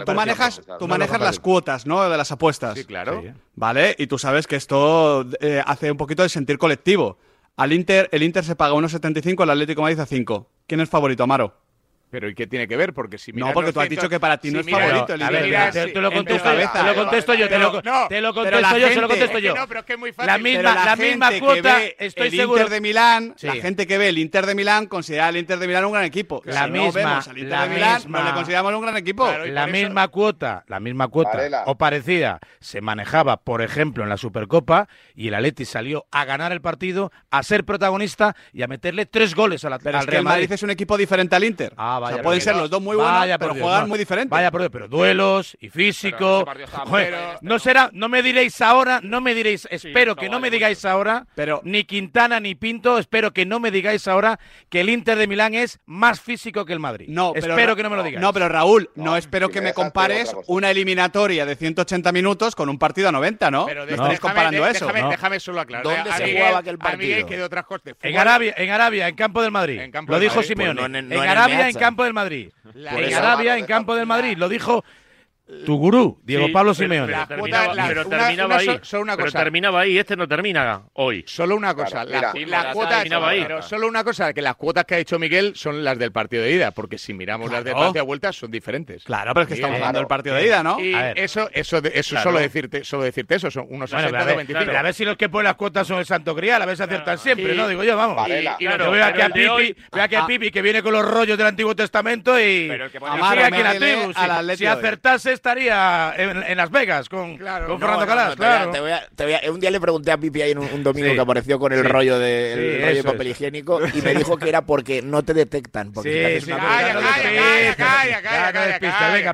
tú, manejas, tú manejas las cuotas ¿no? de las apuestas. Sí, claro. Sí. Vale, y tú sabes que esto eh, hace un poquito de sentir colectivo. Al Inter, el Inter se paga 1,75, el Atlético Madrid a 5. ¿Quién es favorito, Amaro? Pero ¿y qué tiene que ver? Porque si No, porque tú has dicho que para ti no es favorito el Te lo contesto, te lo contesto yo, te lo, contesto yo, se lo contesto yo. No, pero es que es muy fácil. La misma, la misma cuota, estoy el Inter de Milán, la gente que ve el Inter de Milán considera al Inter de Milán un gran equipo. La misma, al Inter no le consideramos un gran equipo. La misma cuota, la misma cuota o parecida se manejaba, por ejemplo, en la Supercopa y el Atleti salió a ganar el partido, a ser protagonista y a meterle tres goles al Real Madrid. es un equipo diferente al Inter. Ah, vaya. Pueden ser los dos muy buenos, vaya, pero Dios, juegan muy diferentes. Vaya, pero, pero duelos y físico. No será, no me diréis ahora, no me diréis, espero que no me digáis ahora, pero ni Quintana ni Pinto, espero que no me digáis ahora que el Inter de Milán es más físico que el Madrid. No, pero, espero que no me lo digáis. No, pero Raúl, no, espero que me compares una eliminatoria de 180 minutos con un partido a 90, ¿no? Pero no. comparando eso. Déjame, solo aclarar. ¿Dónde ¿eh? se jugaba aquel partido? En Arabia, en Arabia, en campo del Madrid. Lo dijo Simeone. Pues en, Arabia, en campo campo del Madrid. La en Arabia, en campo del Madrid. Lo dijo tu gurú, Diego Pablo Simeone. Pero, terminaba, ahí. Pero terminaba ahí, este no termina hoy. Solo una cosa. Las, cuotas. Pero solo una cosa, que las cuotas que ha hecho Miguel son las del partido de ida, porque si miramos las del partido de vuelta son diferentes. Claro, pero es que estamos hablando claro. del partido de ida, ¿no? Y a ver. Eso, eso, eso solo decirte, solo decirte eso, son unos bueno, 60 o 25. Pero a ver si los que ponen las cuotas son el Santo Grial, a ver si aciertan siempre, ¿no? Digo yo, vamos. Varela. Yo veo aquí a Pipi, veo aquí a Pipi que viene con los rollos del Antiguo Testamento y a la tribu. Si acertases estaría en, Las Vegas con, Fernando Calas. Claro. Un día le pregunté a Pipi ahí en un, domingo que apareció con el rollo de, rollo de papel higiénico y me dijo que era porque no te detectan. Porque sí, sí. Calla, calla,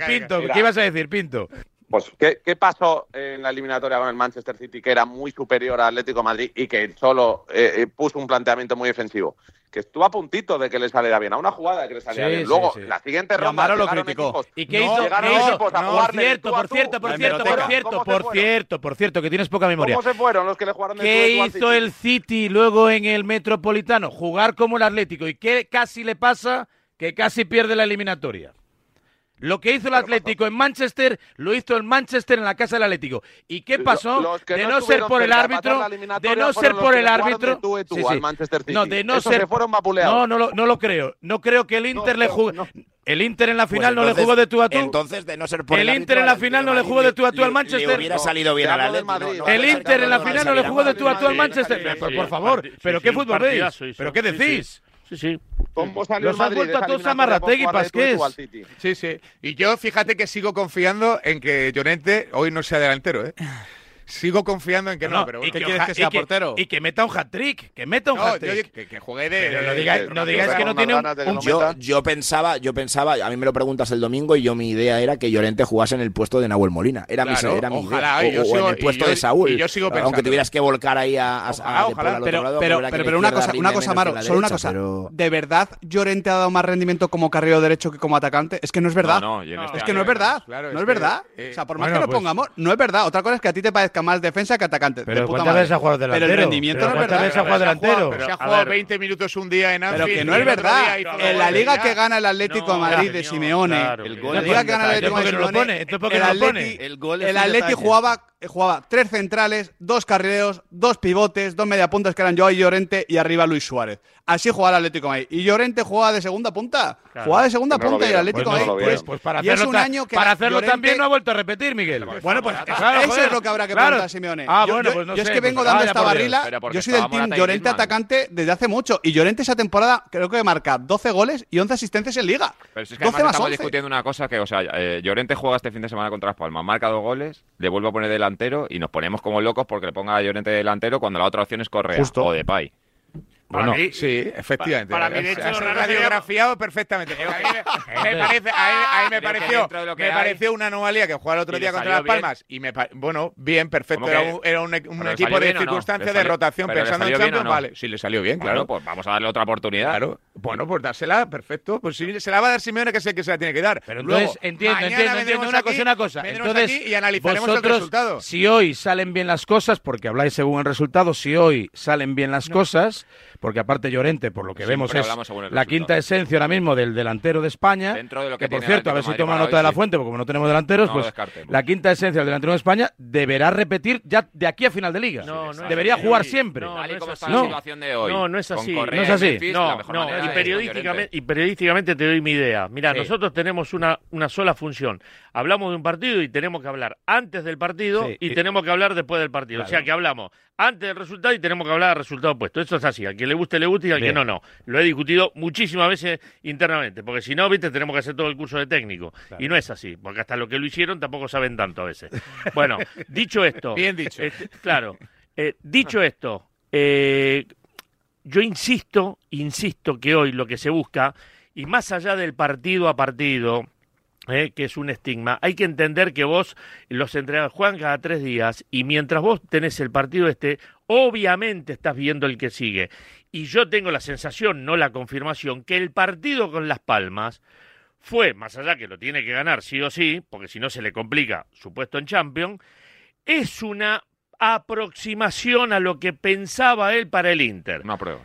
pues, ¿qué, ¿qué, pasó en la eliminatoria con el Manchester City, que era muy superior al Atlético Madrid y que solo eh, eh, puso un planteamiento muy defensivo? Que estuvo a puntito de que le saliera bien, a una jugada de que le saliera bien. Luego, la siguiente ronda. lo criticó. ¿Y qué hizo? ¿Qué hizo? A no, por cierto, por cierto, por cierto, por cierto, por cierto, por cierto, que tienes poca memoria. ¿Qué hizo el City luego en el Metropolitano? Jugar como el Atlético. ¿Y qué casi le pasa? Que casi pierde la eliminatoria. Lo que hizo el Atlético en Manchester, lo hizo el Manchester en la casa del Atlético. ¿Y qué pasó? De no, no ser por el árbitro, de no ser por el árbitro, de, tú, tú, sí, sí. No, de no ser, se fueron no, no, lo, no lo creo. No creo que el Inter no, le jugó. No. El Inter en la final pues entonces, no le jugó de tú a tú. Entonces, de no ser por el, el Inter en la final no le jugó de tú a tú al Manchester. Le hubiera salido bien al Atlético. El Inter en la final no le jugó de tú a tú al Manchester. Por favor, pero qué fútbol veis, pero qué decís. Sí, sí. ¿Cómo salió Los has vuelto a todos a Marrategui, Pasqués. Sí, sí. Y yo fíjate que sigo confiando en que Llorente hoy no sea delantero, ¿eh? Sigo confiando en que no, pero que, quieres que sea y que- portero? Y que meta un hat-trick, que meta un No, hat-trick. que, que juegue de. Pero no digáis- no que no tiene un- un Yo, yo pensaba, yo pensaba, a mí me lo preguntas el domingo y yo mi idea era que Llorente jugase en el puesto de Nahuel Molina. Era Claro, mi, era mi ojalá, idea. O, en el puesto yo- de Saúl. y yo sigo Aunque tuvieras que volcar ahí a, a, Ojalá, a Pero, lado, pero, una cosa, una cosa, Maro, solo una cosa. ¿De verdad Llorente ha dado más rendimiento como carrilero derecho que como atacante? Es que no es verdad. Este es que no es verdad. No es verdad. eh, o sea, por más que lo pues- pongamos, no es verdad. Otra cosa es que a ti te parezca más defensa que atacante. Pero de puta ¿cuántas madre. veces ha jugado Pero delantero? el rendimiento Pero no es ¿cuántas verdad. veces ha jugado Se ha jugado- delantero? Se ha jugado ver. 20 minutos un día en Pero Anfield. que no es verdad. En la liga que gana el Atlético de No, Madrid de Simeone, claro, El gol la liga que gana el. Atlético de ¿Por qué no lo Simeone, pone? Entonces, ¿por qué el no lo Atleti- jugaba, jugaba tres centrales, dos carrileros, dos pivotes, dos mediapuntas que eran Joao y Llorente y arriba Luis Suárez. Así jugaba el Atlético de Madrid. Y Llorente jugaba de segunda punta. Claro. Jugaba de segunda no punta y el Atlético pues de no Madrid. lo pues. Pues para y es hacerlo, un ta- año que para hacerlo Llorente- también no ha vuelto a repetir, Miguel. Bueno, pues Claro, eso joder. es lo que habrá que preguntar a Simeone. Ah, yo, bueno, yo- pues no yo es sé, que pues vengo dando esta barrila. Yo soy del team Llorente atacante desde hace mucho. Y Llorente esa temporada creo que marca 12 goles y 11 asistencias en liga. Pero si es que 12 además más estamos 11. discutiendo una cosa que, o sea, eh, Llorente juega este fin de semana contra Las Palmas, marca dos goles, le vuelve a poner delantero y nos ponemos como locos porque le ponga a Llorente delantero cuando la otra opción es Correa Justo. o Depay. Bueno, Para mí- sí, efectivamente. para mí, de hecho, radiografiado perfectamente. a mí me, parece, a mí, pareció, de me hay- pareció una anomalía que jugara el otro día contra Las bien. Palmas y me bueno, bien, perfecto. ¿Cómo Era un, era un, un ¿Pero le equipo de no? circunstancias ¿Le de rotación pero pensando en Champions. no? Vale, sí le salió bien, Claro, pues vamos a darle otra oportunidad. Claro, bueno, pues dársela, perfecto. Pues sí, se la va a dar Simeone, que sé que se la tiene que dar. Pero Luego, entonces, entiendo, entiendo, entiendo una aquí- cosa, una cosa. Entonces, aquí y analizaremos vosotros, el resultado. si hoy salen bien las cosas, porque habláis según el resultado, si hoy salen bien las cosas, porque aparte Llorente, por lo que Siempre vemos, es la quinta esencia ahora mismo del delantero de España. Dentro de lo que por tiene el cierto, a ver si toma nota de la sí. fuente, porque como no tenemos delanteros, No pues descartemos. la quinta esencia del delantero de España deberá repetir ya de aquí a final de liga. No, no es Debería así. jugar siempre. no, Tal y no como es está así. la No. situación de hoy. No, no es así. Correa No es y así. Memphis, la No, y periodísticamente, Llorente. y periodísticamente te doy mi idea. Mira, Sí. nosotros tenemos una, una sola función. Hablamos de un partido y tenemos que hablar antes del partido Sí, y, y- tenemos que hablar después del partido. O sea que hablamos antes del resultado y tenemos que hablar del resultado opuesto. Eso es así. Al que le guste, le guste y al que no, no. Lo he discutido muchísimas veces internamente. Porque si no, viste, tenemos que hacer todo el curso de técnico. Y no es así. Porque hasta lo que lo hicieron tampoco saben tanto a veces. Bueno, dicho esto. Bien dicho. este, claro. eh, dicho esto, eh, yo insisto, insisto que hoy lo que se busca, y más allá del partido a partido, eh, que es un estigma, hay que entender que vos, los entrenadores juegan cada tres días, y mientras vos tenés el partido este, obviamente estás viendo el que sigue. Y yo tengo la sensación, no la confirmación, que el partido con Las Palmas fue, más allá que lo tiene que ganar sí o sí, porque si no se le complica su puesto en Champions, es una aproximación a lo que pensaba él para el Inter. Una prueba.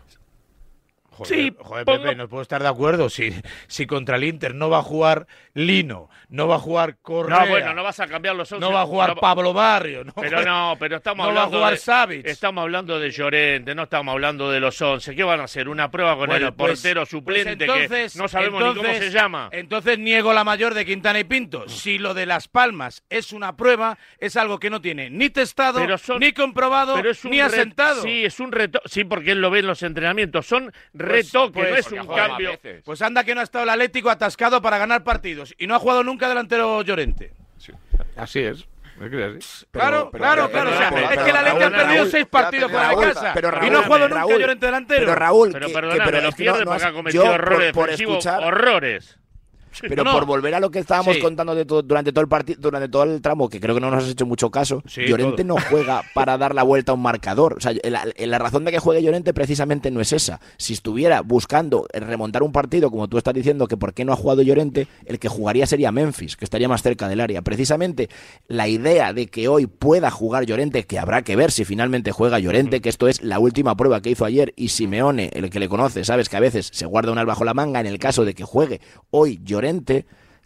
Joder, Sí, joder, pongo- Pepe, no puedo estar de acuerdo. Si, si contra el Inter no va a jugar Lino, no va a jugar Correa, No, bueno, no vas a cambiar los once. no va a jugar no Pablo Barrio, no, Pero no, pero estamos no va a hablando jugar de. Estamos hablando de Llorente, no estamos hablando de los once. ¿Qué van a hacer? ¿Una prueba con Bueno, el pues- portero pues suplente entonces- que no sabemos ni cómo entonces- se llama? Entonces niego la mayor de Quintana y Pinto. Si lo de Las Palmas es una prueba, es algo que no tiene ni testado, son- ni comprobado, ni asentado. Sí, es un reto. Sí, porque él lo ve en los entrenamientos. Son Pues- retoques, pues- no es un cambio. Pues anda que no ha estado el Atlético atascado para ganar partidos y no ha jugado nunca delantero Llorente. Así es. Claro, pero- claro, pero- claro. o pero- sea, pero- es que el pero- Atlético ha perdido Raúl, seis partidos fuera de Raúl, casa pero y no ha jugado nunca Raúl, Llorente delantero. Pero Raúl, Pero que- pero los es que no- pierden no porque has- ha cometido yo, errores por, por escuchar, horrores. Pero No. por volver a lo que estábamos Sí. contando de todo- durante todo el partido, durante todo el tramo, que creo que no nos has hecho mucho caso, Sí, Llorente todo. no juega para dar la vuelta a un marcador. O sea, la, la razón de que juegue Llorente precisamente no es esa. Si estuviera buscando remontar un partido, como tú estás diciendo, que por qué no ha jugado Llorente, el que jugaría sería Memphis, que estaría más cerca del área. Precisamente la idea de que hoy pueda jugar Llorente, que habrá que ver si finalmente juega Llorente, que esto es la última prueba que hizo ayer, y Simeone, el que le conoce, sabes que a veces se guarda un as bajo la manga en el caso de que juegue hoy Llorente.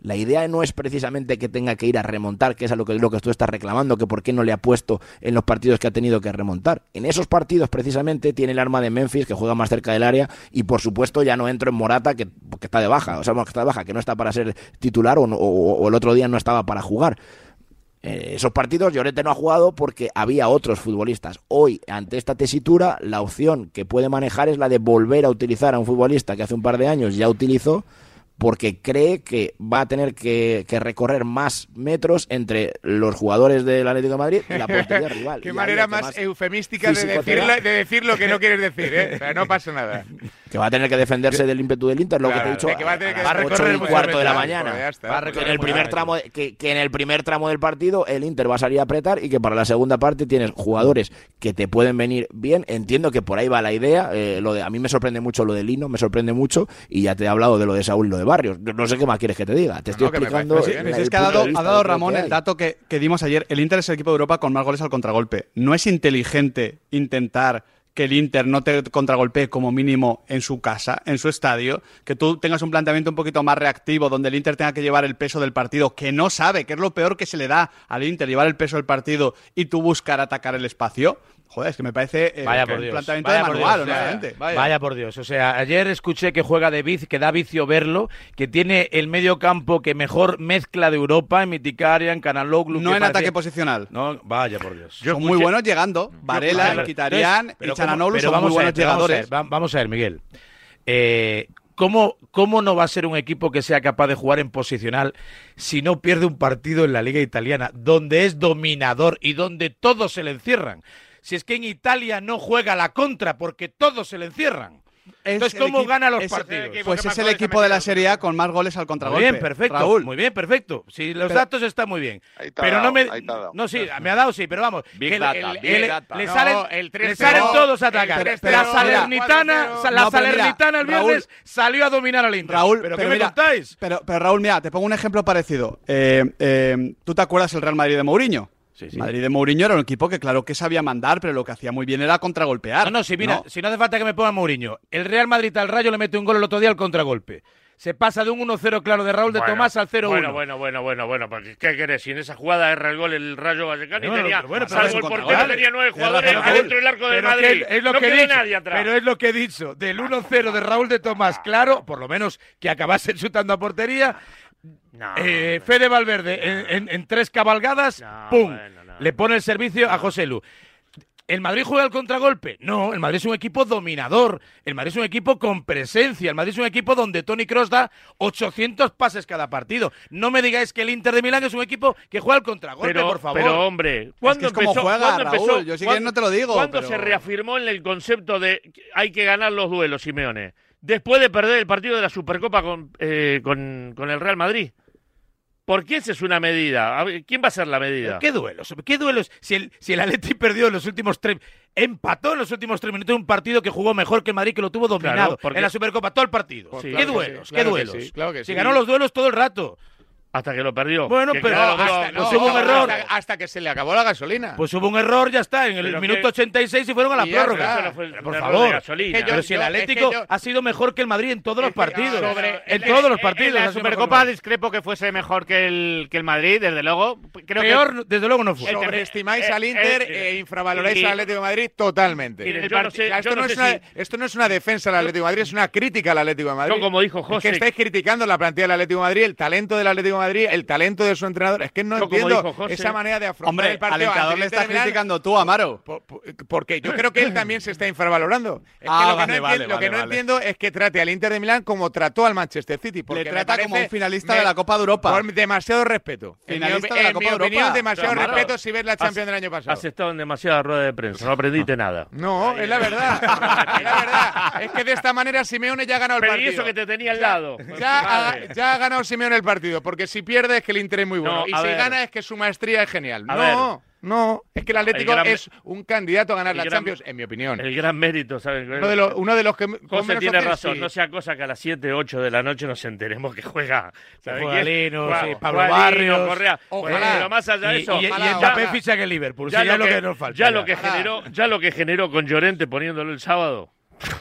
La idea no es precisamente que tenga que ir a remontar, que es a lo que, lo que tú estás reclamando, que por qué no le ha puesto en los partidos que ha tenido que remontar. En esos partidos, precisamente, tiene el arma de Memphis, que juega más cerca del área, y por supuesto ya no entro en Morata, que, está de baja, o sea, que está de baja, que no está para ser titular o- o el otro día no estaba para jugar. Eh, esos partidos Llorente no ha jugado porque había otros futbolistas. Hoy, ante esta tesitura, la opción que puede manejar es la de volver a utilizar a un futbolista que hace un par de años ya utilizó porque cree que va a tener que, que recorrer más metros entre los jugadores del Atlético de Madrid y la portería rival. Qué Y manera más, eufemística de decir, da. de decir lo que no quieres decir, ¿eh? Pero no pasa nada. Que va a tener que defenderse del ímpetu del Inter, lo que te he dicho, que va a tener que a las recorrer ocho y mucho cuarto de la mañana. pues está. A Que en recorrer el primer tramo, que, que en el primer tramo del partido el Inter va a salir a apretar y que para la segunda parte tienes jugadores que te pueden venir bien. Entiendo que por ahí va la idea. eh, lo de a mí me sorprende mucho lo de Lino, me sorprende mucho y ya te he hablado de lo de Saúl y lo de Barrios. No no sé qué más quieres que te diga. Te No, estoy no, que me explicando. Pues es que ha dado, ha Ramón que el dato que, que dimos ayer. El Inter es el equipo de Europa con más goles al contragolpe. No es inteligente intentar que el Inter no te contragolpee como mínimo en su casa, en su estadio, que tú tengas un planteamiento un poquito más reactivo, donde el Inter tenga que llevar el peso del partido, que no sabe, que es lo peor que se le da al Inter, llevar el peso del partido y tú buscar atacar el espacio. Joder, es que me parece eh, Vaya por Dios. planteamiento Vaya de por manual, Dios, o sea, honestamente. Vaya. por Dios. O sea, ayer escuché que juega de viz, que da vicio verlo, que tiene el medio campo que mejor mezcla de Europa en Miticarian, Canaloglu. No en ataque posicional. No, vaya por Dios. Son muy buenos llegando. Varela, pero y ¿cómo- Chananoglu son muy a buenos ver, vamos a llegadores. ver, Vamos a ver, Miguel. Eh, ¿cómo, ¿Cómo no va a ser un equipo que sea capaz de jugar en posicional si no pierde un partido en la Liga Italiana, donde es dominador y donde todos se le encierran? Si es que en Italia no juega la contra porque todos se le encierran. Es Entonces, ¿cómo equipo- gana los es- partidos? Pues es el equipo de la Serie A con más goles al Muy contragolpe. bien, perfecto. Raúl. Muy bien, perfecto. Sí, los Pero- datos están muy bien. Ahí ha Pero no me. ahí. No, sí, me ha dado, sí, pero vamos. Big que el- data, el- big el- data. Le No, salen, el le 3-0, salen todos a el atacar. 3-0, La Salernitana, 4-0. sa- la No, pero mira, Salernitana el viernes Raúl- salió a dominar al Inter. Raúl, ¿pero, qué me mira, contáis? Pero, pero Raúl, mira, te pongo un ejemplo parecido. Eh, eh, ¿Tú te acuerdas el Real Madrid de Mourinho? Sí, sí. Madrid de Mourinho era un equipo que claro que sabía mandar, pero lo que hacía muy bien era contragolpear. No, no, sí, mira, ¿no? si no hace falta que me ponga Mourinho. El Real Madrid al Rayo le mete un gol el otro día al contragolpe. Se pasa de un 1-0 claro de Raúl de Bueno, Tomás al 0-1. Bueno, bueno, bueno, bueno, bueno. porque ¿Qué querés? Si en esa jugada erra el gol el Rayo Vallecano y Bueno, tenía, pero bueno, pero salvo es el un portero, tenía nueve jugadores razón, adentro del arco Pero Madrid. que es lo no que he dicho, nadie atrás. Pero es lo que he dicho. Del 1-0 de Raúl de Tomás, claro, por lo menos que acabase chutando a portería. No, Eh, Fede Valverde en, en- en tres cabalgadas, No, ¡pum! bueno, le pone el servicio a José Lu. ¿El Madrid juega al contragolpe? No, el Madrid es un equipo dominador. El Madrid es un equipo con presencia. El Madrid es un equipo donde Tony Cross da 800 pases cada partido. No me digáis que el Inter de Milán es un equipo que juega al contragolpe, pero, por favor. pero, hombre, ¿cuándo es empezó? juega, ¿cuándo Raúl? empezó- Yo cuándo- quieres no te lo digo, ¿Cuándo pero- se reafirmó en el concepto de que hay que ganar los duelos, Simeone? Después de perder el partido de la Supercopa con, eh, con, con el Real Madrid. ¿Por qué esa es una medida? ¿Quién va a ser la medida? ¿Qué duelos? ¿Qué duelos? Si el, si el Atleti perdió en los últimos tres... Empató en los últimos tres minutos un partido que jugó mejor que el Madrid, que lo tuvo dominado Claro, porque- en la Supercopa, todo el partido. Pues ¿Qué claro que duelos? sí, ¿Qué claro que duelos? sí, que si sí. ganó los duelos todo el rato. Hasta que lo perdió. Bueno, Que pero claro, hasta- no, pues no, hubo un error. Hasta, hasta que se le acabó la gasolina. Pues hubo un error, ya está, en el Pero minuto que- 86 y fueron a la prórroga. Pero por favor. que pero yo- si el Atlético que yo- ha sido mejor que el Madrid en todos los partidos. Sobre en el- todos los partidos. En la mejor que Supercopa Madrid. discrepo que fuese mejor que el, que el Madrid, desde luego. Creo que Peor, desde luego, no fue. Que- Sobreestimáis eh, al Inter eh, e infravaloráis al Atlético de Madrid totalmente. Esto, no es una, si- esto no es una defensa del Atlético de Madrid, es una crítica al Atlético de Madrid. Como dijo José. que estáis criticando la plantilla del Atlético de Madrid, el talento del Atlético de Madrid, el talento de su entrenador. Es que no No, como entiendo José. esa manera de afrontar Hombre, el partido. el le estás criticando tú, Amaro. Por- por- Porque yo creo que él también se está infravalorando. Es que Ah, lo que, vale, no, vale, entiendo, lo que vale, no vale. entiendo es que trate al Inter de Milán como trató al Manchester City. Porque Le trata como un finalista me- de la Copa de Europa. Con demasiado respeto. En mi Finalista de la en Copa mi de opinión, Europa. demasiado Amaro, respeto si ves la has- Champions del año pasado. Has estado en demasiada rueda de prensa, no aprendiste nada. No, es la verdad. es la verdad. Es que de esta manera Simeone ya ha ganado el Pero partido. eso que te tenía al lado. Ya ha, Madre. ya ha ganado Simeone el partido, porque si pierde es que el Inter es muy bueno. No, y si ver. gana es que su maestría es genial. A no, no, es que el Atlético gran- es un candidato a ganar la gran- Champions, en mi opinión. El gran mérito, ¿sabes? Uno de los, uno de los que José tiene razón, sí. no sea cosa que a las 7, 8 de la noche nos enteremos que juega. ¿sabe juega? Lino, sí, Pablo juega Lino, Barrios. Correa. Ojalá. Bueno, pero más allá de Y, eso, y, y Mbappé ojalá. ficha que el Liverpool. ya, si ya lo que, nos falta. ya lo que generó, ya lo que generó con Llorente poniéndolo el sábado.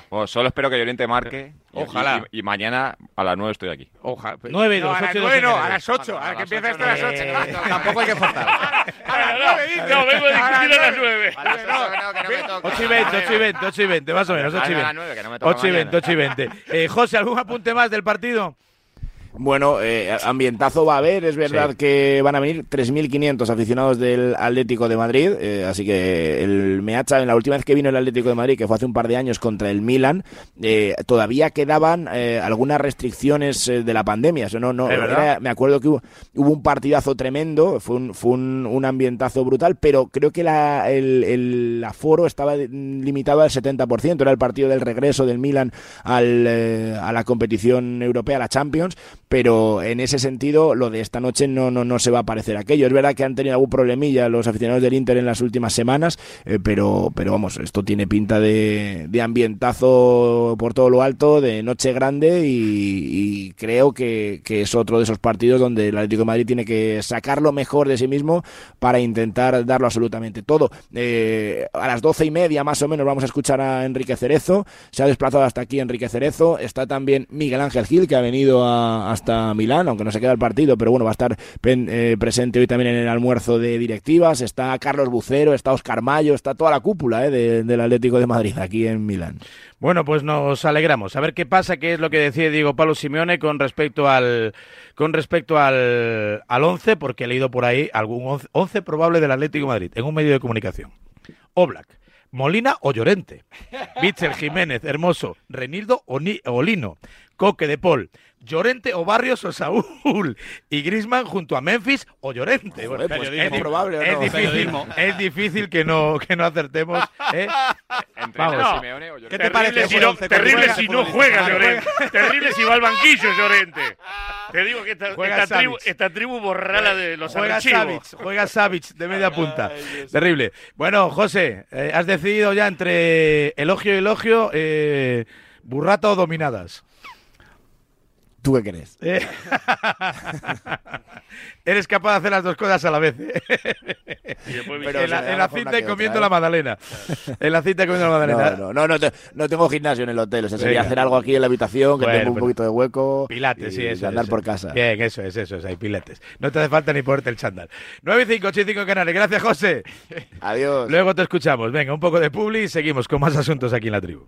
Pues solo espero que Llorente marque. y- Ojalá. Y, y mañana a las 9 estoy aquí. Ojalá. Nueve y no, dos, a las ocho y dos nueve en no, general. a las ocho. Ah, no, a a que ocho esto a las no. ocho. Eh, Tampoco hay que forzar. A las No, nueve, dice. no, vengo a A discutir a las nueve. 9. A las 8 no, que no me toca. 8 y 20, 8 y 20, 8 y 20, más o menos, 8 y A las 20. 9, que no me toca 8 y 20, mañana. 8 y 20. Eh, José, ¿algún apunte más del partido? Bueno, eh, ambientazo va a haber, es verdad que van a venir 3.500 aficionados del Atlético de Madrid, eh, así que el Meacha, en la última vez que vino el Atlético de Madrid, que fue hace un par de años contra el Milan, eh, todavía quedaban eh, algunas restricciones eh, de la pandemia. Eso no, no, me acuerdo que hubo, hubo un partidazo tremendo, fue un, fue un, un ambientazo brutal, pero creo que la- el, el aforo estaba limitado al 70%, era el partido del regreso del Milan al, a la competición europea, a la Champions, pero en ese sentido lo de esta noche no, no, no se va a parecer aquello. Es verdad que han tenido algún problemilla los aficionados del Inter en las últimas semanas, eh, pero, pero vamos, esto tiene pinta de, de ambientazo por todo lo alto, de noche grande y, y creo que, que es otro de esos partidos donde el Atlético de Madrid tiene que sacar lo mejor de sí mismo para intentar darlo absolutamente todo. Eh, a las doce y media más o menos vamos a escuchar a Enrique Cerezo, se ha desplazado hasta aquí Enrique Cerezo, está también Miguel Ángel Gil que ha venido a- hasta Milán, aunque no se queda el partido, pero bueno, va a estar pen- eh, presente hoy también en el almuerzo de directivas, está Carlos Bucero, está Oscar Mayo, está toda la cúpula eh, de- del Atlético de Madrid aquí en Milán. Bueno, pues nos alegramos. A ver qué pasa, qué es lo que decide Diego Pablo Simeone con respecto al con respecto al, al 11, porque he leído por ahí algún 11, 11 probable del Atlético de Madrid en un medio de comunicación. Oblak, Molina o Llorente, Bitzel Jiménez, Hermoso, Renildo o Ni- o Lino, Coque de Paul, Llorente o Barrios o Saúl y Grisman junto a Memphis o Llorente. Bueno, pues, es, ¿es di- probable es no? difícil, Periodismo. es difícil que no, que no acertemos. ¿eh? Entre Vamos. Simeone o ¿Qué Llorente. te parece Terrible si no, terrible si Llorente no juega futbolista? Llorente. Terrible si va al banquillo Llorente. Te digo que esta, Juega esta tribu, esta tribu borrala de los Juega archivos. Juega Savic de media punta. Terrible. Bueno, José, eh, has decidido ya entre elogio y elogio, eh, burrata o dominadas. ¿Tú qué crees? Eh, Eres capaz de hacer las dos cosas a la vez. ¿eh? Y Pero en la, en cinta que y otra, comiendo ¿eh? la magdalena. En la cinta y comiendo la magdalena. No, no, no, no, te- no tengo gimnasio en el hotel, o sea, sería Venga. hacer algo aquí en la habitación, que Bueno, tengo un poquito de hueco. Pilates, y sí, eso. andar eso. por casa. Bien, eso es, eso es, hay pilates. No te hace falta ni ponerte el chándal. 9 y 5, 8 y 5 canales. Gracias, José. Adiós. Luego te escuchamos. Venga, un poco de publi y seguimos con más asuntos aquí en la tribu.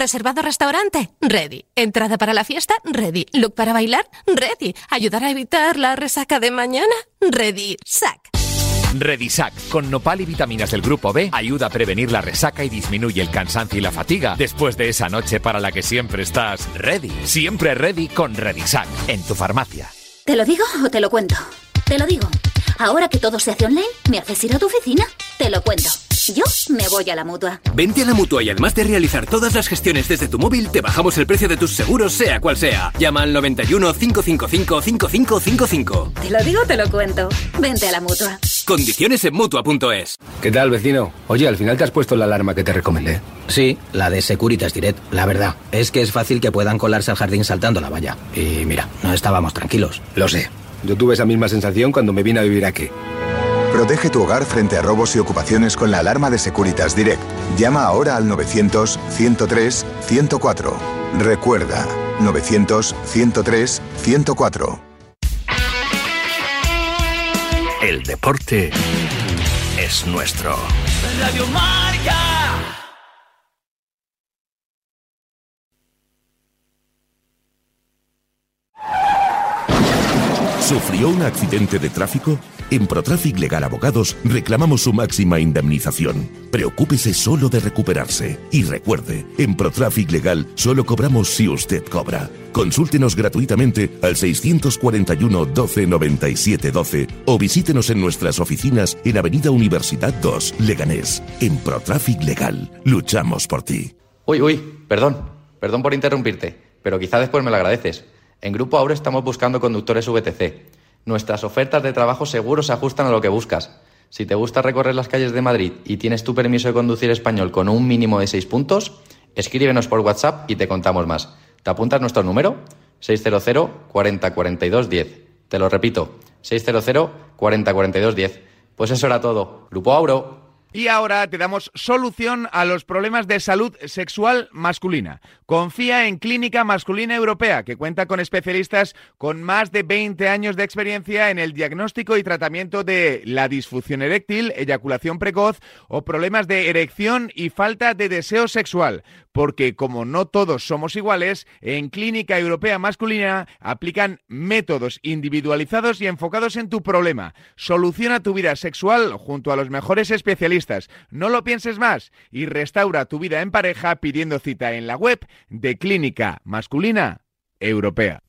¿Reservado restaurante? Ready. ¿Entrada para la fiesta? Ready. ¿Look para bailar? Ready. ¿Ayudar a evitar la resaca de mañana? Ready. Sac. Redisac, con nopal y vitaminas del grupo B, ayuda a prevenir la resaca y disminuye el cansancio y la fatiga después de esa noche para la que siempre estás ready. Siempre ready con Redisac, en tu farmacia. ¿Te lo digo o te lo cuento? Te lo digo. Ahora que todo se hace online, ¿me haces ir a tu oficina? Te lo cuento. Yo me voy a la mutua. Vente a la mutua y además de realizar todas las gestiones desde tu móvil, te bajamos el precio de tus seguros, sea cual sea. Llama al 91 555 5555. Te lo digo, te lo cuento. Vente a la mutua. Condiciones en mutua.es. ¿Qué tal, vecino? Oye, al final te has puesto la alarma que te recomendé. Sí, la de Securitas Direct. La verdad, es que es fácil que puedan colarse al jardín saltando la valla. Y mira, no estábamos tranquilos. Lo sé. Yo tuve esa misma sensación cuando me vine a vivir aquí. Protege tu hogar frente a robos y ocupaciones con la alarma de Securitas Direct. Llama ahora al 900-103-104. Recuerda, 900-103-104. El deporte es nuestro. Radio Marca. ¿Sufrió un accidente de tráfico? En Protraffic Legal Abogados reclamamos su máxima indemnización. Preocúpese solo de recuperarse. Y recuerde, en Protraffic Legal solo cobramos si usted cobra. Consúltenos gratuitamente al 641 12 97 12 o visítenos en nuestras oficinas en Avenida Universidad 2, Leganés. En Protraffic Legal, luchamos por ti. Uy, uy, perdón, perdón por interrumpirte, pero quizá después me lo agradeces. En Grupo Aure estamos buscando conductores VTC. Nuestras ofertas de trabajo seguro se ajustan a lo que buscas. Si te gusta recorrer las calles de Madrid y tienes tu permiso de conducir español con un mínimo de 6 puntos, escríbenos por WhatsApp y te contamos más. ¿Te apuntas nuestro número? 600 40 42 10. Te lo repito, 600 40 42 10. Pues eso era todo. Grupo Auro. Y ahora te damos solución a los problemas de salud sexual masculina. Confía en Clínica Masculina Europea, que cuenta con especialistas con más de 20 años de experiencia en el diagnóstico y tratamiento de la disfunción eréctil, eyaculación precoz o problemas de erección y falta de deseo sexual. Porque como no todos somos iguales, en Clínica Europea Masculina aplican métodos individualizados y enfocados en tu problema. Soluciona tu vida sexual junto a los mejores especialistas. No lo pienses más y restaura tu vida en pareja pidiendo cita en la web de Clínica Masculina Europea.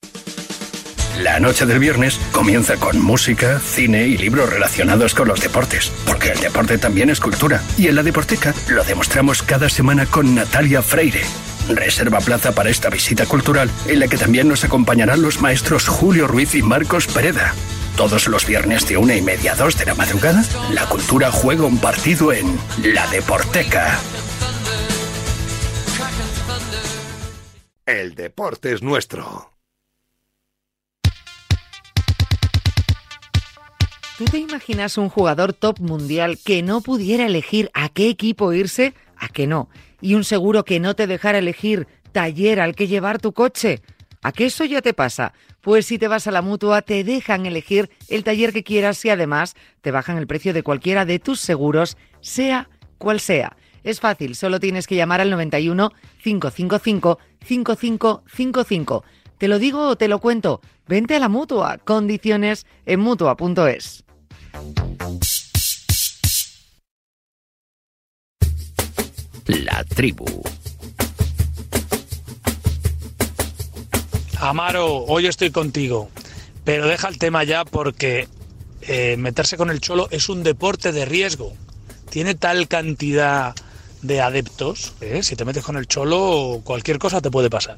La noche del viernes comienza con música, cine y libros relacionados con los deportes, porque el deporte también es cultura. Y en la Deporteca lo demostramos cada semana con Natalia Freire. Reserva plaza para esta visita cultural, en la que también nos acompañarán los maestros Julio Ruiz y Marcos Pereda. Todos los viernes de una y media a dos de la madrugada, la cultura juega un partido en La Deporteca. El deporte es nuestro. ¿Tú te imaginas un jugador top mundial que no pudiera elegir a qué equipo irse? ¿A qué no? ¿Y un seguro que no te dejara elegir taller al que llevar tu coche? ¿A qué eso ya te pasa? Pues si te vas a la mutua, te dejan elegir el taller que quieras y además te bajan el precio de cualquiera de tus seguros, sea cual sea. Es fácil, solo tienes que llamar al 91 555 5555. ¿Te lo digo o te lo cuento? Vente a la mutua. Condiciones en mutua.es. La tribu. Amaro, hoy estoy contigo, pero deja el tema ya porque eh, meterse con el cholo es un deporte de riesgo. Tiene tal cantidad de adeptos, ¿eh? si te metes con el cholo cualquier cosa te puede pasar.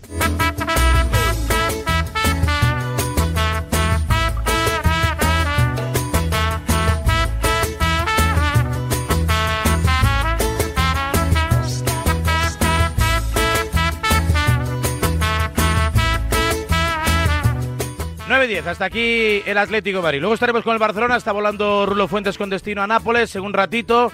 Nueve diez, hasta aquí el Atlético de Madrid. Luego estaremos con el Barcelona, está volando Rulo Fuentes con destino a Nápoles en un ratito.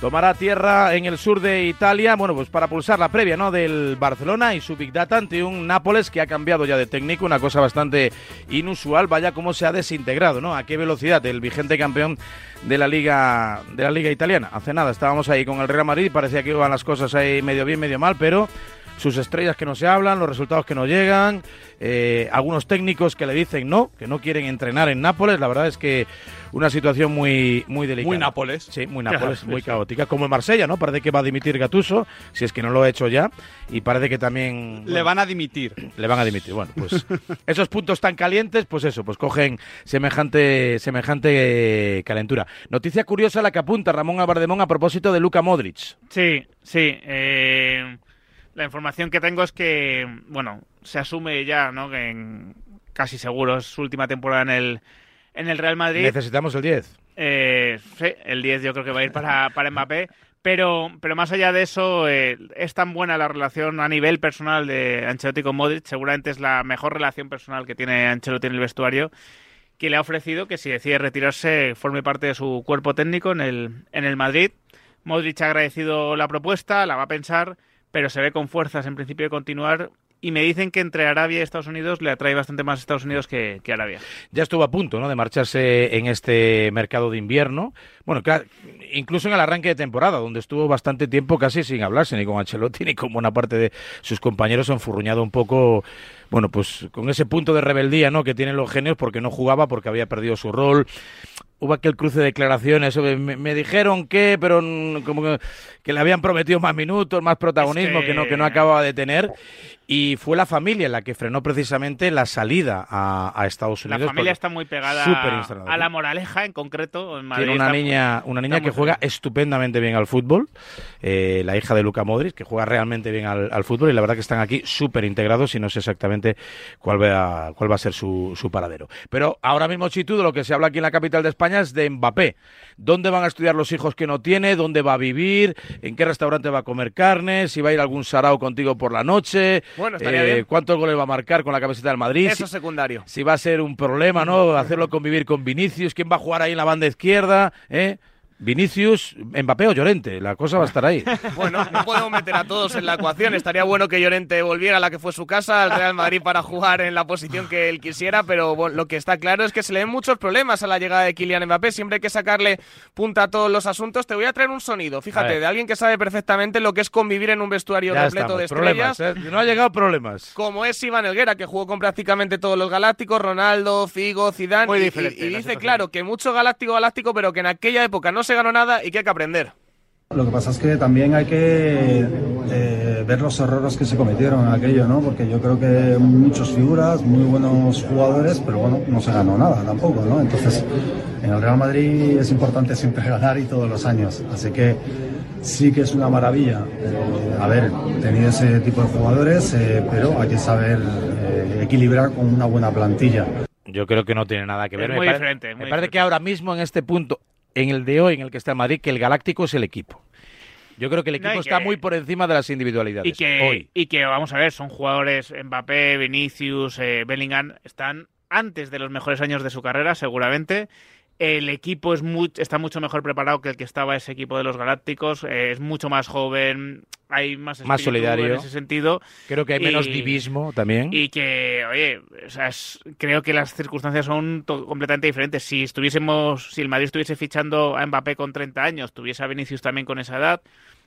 Tomará tierra en el sur de Italia, bueno, pues para pulsar la previa, ¿no? Del Barcelona y su Big Data ante un Nápoles que ha cambiado ya de técnico, una cosa bastante inusual, vaya cómo se ha desintegrado, ¿no? A qué velocidad el vigente campeón de la liga de la liga italiana. Hace nada estábamos ahí con el Real Madrid, parecía que iban las cosas ahí medio bien, medio mal, pero sus estrellas que no se hablan, los resultados que no llegan, eh, algunos técnicos que le dicen no, que no quieren entrenar en Nápoles. La verdad es que una situación muy, muy delicada. Muy Nápoles. Sí, muy Nápoles, muy caótica. Como en Marsella, ¿no? Parece que va a dimitir Gatuso, si es que no lo ha hecho ya. Y parece que también. Le van a dimitir. Le van a dimitir. Bueno, pues esos puntos tan calientes, pues eso, pues cogen semejante, semejante calentura. Noticia curiosa la que apunta Ramón Abardemón a propósito de Luca Modric. Sí, sí. eh, la información que tengo es que, bueno, se asume ya, ¿no? Que en- casi seguro es su última temporada en el, en el Real Madrid. Necesitamos el 10. Eh, sí, el 10 yo creo que va a ir para, para Mbappé. Pero, pero más allá de eso, eh, es tan buena la relación a nivel personal de Ancelotti con Modric. Seguramente es la mejor relación personal que tiene Ancelotti en el vestuario. Que le ha ofrecido que si decide retirarse, forme parte de su cuerpo técnico en el, en el Madrid. Modric ha agradecido la propuesta, la va a pensar, pero se ve con fuerzas en principio de continuar. Y me dicen que entre Arabia y Estados Unidos le atrae bastante más Estados Unidos que, Arabia. Ya estuvo a punto ¿no? de marcharse en este mercado de invierno. Bueno, incluso en el arranque de temporada, donde estuvo bastante tiempo casi sin hablarse ni con Ancelotti ni con buena parte de sus compañeros, enfurruñado un poco, bueno, pues con ese punto de rebeldía ¿no? que tienen los genios porque no jugaba, porque había perdido su rol. Hubo aquel cruce de declaraciones, me, me dijeron que, pero como que, que le habían prometido más minutos, más protagonismo Es que... que- no que no acababa de tener. Y fue la familia la que frenó precisamente la salida a, a Estados La Unidos. familia porque- está muy pegada a la moraleja en concreto. En Madrid Tiene una niña, una niña que muy juega estupendamente bien al fútbol, eh, la hija de Luca Modric, que juega realmente bien al, al fútbol y la verdad que están aquí súper integrados y no sé exactamente exactamente cuál va, cuál va a ser su, su paradero. Pero ahora mismo, Chitu, de lo que se habla aquí en la capital de España de Mbappé. ¿Dónde van a estudiar los hijos que no tiene? ¿Dónde va a vivir? ¿En qué restaurante va a comer carne? ¿Si va a ir a algún sarao contigo por la noche? Bueno, bien. ¿Cuántos goles va a marcar con la camiseta del Madrid? Eso es secundario. Si va a ser un problema, ¿no? Hacerlo convivir con Vinicius. ¿Quién va a jugar ahí en la banda izquierda? ¿Eh? Vinicius, Mbappé o Llorente, la cosa va a estar ahí. Bueno, no podemos meter a todos en la ecuación. Estaría bueno que Llorente volviera a la que fue su casa, al Real Madrid, para jugar en la posición que él quisiera, pero bueno, lo que está claro es que se le ven muchos problemas a la llegada de Kylian Mbappé. Siempre hay que sacarle punta a todos los asuntos. Te voy a traer un sonido, fíjate, de alguien que sabe perfectamente lo que es convivir en un vestuario Ya repleto estamos, de estrellas. problemas, ¿eh? No ha llegado problemas. Como es Iván Elguera, que jugó con prácticamente todos los galácticos, Ronaldo, Figo, Zidane. Muy y- y- diferente y, la dice, claro, que mucho galáctico, galáctico, pero que en aquella época no se ganó nada y que hay que aprender. Lo que pasa es que también hay que eh, ver los errores que se cometieron en aquello, ¿no? Porque yo creo que muchas figuras, muy buenos jugadores, pero bueno, no se ganó nada tampoco, ¿no? Entonces, en el Real Madrid es importante siempre ganar y todos los años. Así que sí que es una maravilla eh, haber tenido ese tipo de jugadores, eh, pero hay que saber eh, equilibrar con una buena plantilla. Yo creo que no tiene nada que ver. Es me muy pare- diferente, Me muy parece que ahora mismo, en este punto, en el de hoy, en el que está el Madrid, que el Galáctico es el equipo. Yo creo que el equipo está que- muy por encima de las individualidades. Y que, Hoy. y que, vamos a ver, son jugadores Mbappé, Vinicius, eh, Bellingham, están antes de los mejores años de su carrera, seguramente. El equipo es mu- está mucho mejor preparado que el que estaba ese equipo de los Galácticos. eh, es mucho más joven, hay más Más solidario. en ese sentido. Creo que hay menos Y- divismo también. Y que, oye, o sea, es- creo que las circunstancias son completamente diferentes. Si estuviésemos, si el Madrid estuviese fichando a Mbappé con 30 años, tuviese a Vinicius también con esa edad,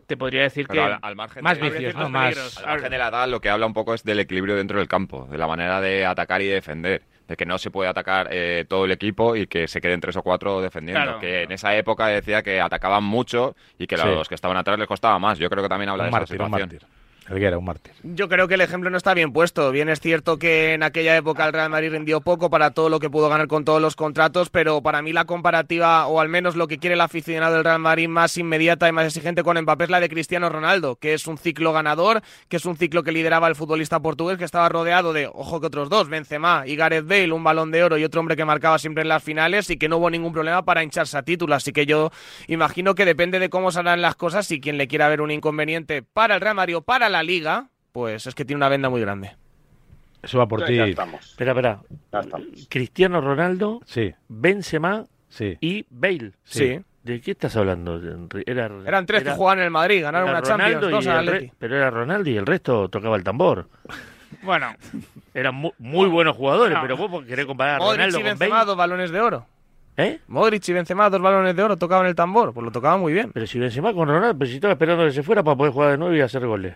te podría decir Pero que al, al margen Más de, vicios, ciertos ¿no? Más- peligros. al margen de la edad, lo que habla un poco es del equilibrio dentro del campo, de la manera de atacar y defender. De que no se puede atacar eh, todo el equipo y que se queden tres o cuatro defendiendo. Claro. que en esa época decía que atacaban mucho y que a Sí. los que estaban atrás les costaba más. Yo creo que también habla Un de esa mártir, un situación. Un mártir. Yo creo que el ejemplo no está bien puesto. Bien es cierto que en aquella época el Real Madrid rindió poco para todo lo que pudo ganar con todos los contratos, pero para mí la comparativa, o al menos lo que quiere el aficionado del Real Madrid más inmediata y más exigente con Mbappé es la de Cristiano Ronaldo, que es un ciclo ganador, que es un ciclo que lideraba el futbolista portugués, que estaba rodeado de, ojo que otros dos, Benzema y Gareth Bale, un balón de oro y otro hombre que marcaba siempre en las finales y que no hubo ningún problema para hincharse a título. Así que yo imagino que depende de cómo salgan las cosas, si quien le quiera ver un inconveniente para el Real Madrid o para la Liga, pues es que tiene una venda muy grande. Eso va por ti. Espera, espera. Cristiano Ronaldo, Sí, Benzema sí. y Bale. Sí. ¿De qué estás hablando? Era, Eran tres que jugaban en el Madrid, ganaron una Champions, Ronaldo dos y al el re- Atleti. Pero era Ronaldo y el resto tocaba el tambor. Bueno, Eran mu- muy buenos jugadores, No. pero vos porque querés comparar a Modric Ronaldo y con Benzema, Bale. dos balones de oro. ¿Eh? Modric y Benzema, dos balones de oro, tocaban el tambor. Pues lo tocaban muy bien. Pero si Benzema con Ronaldo, pero si estaba esperando que se fuera para poder jugar de nuevo y hacer goles.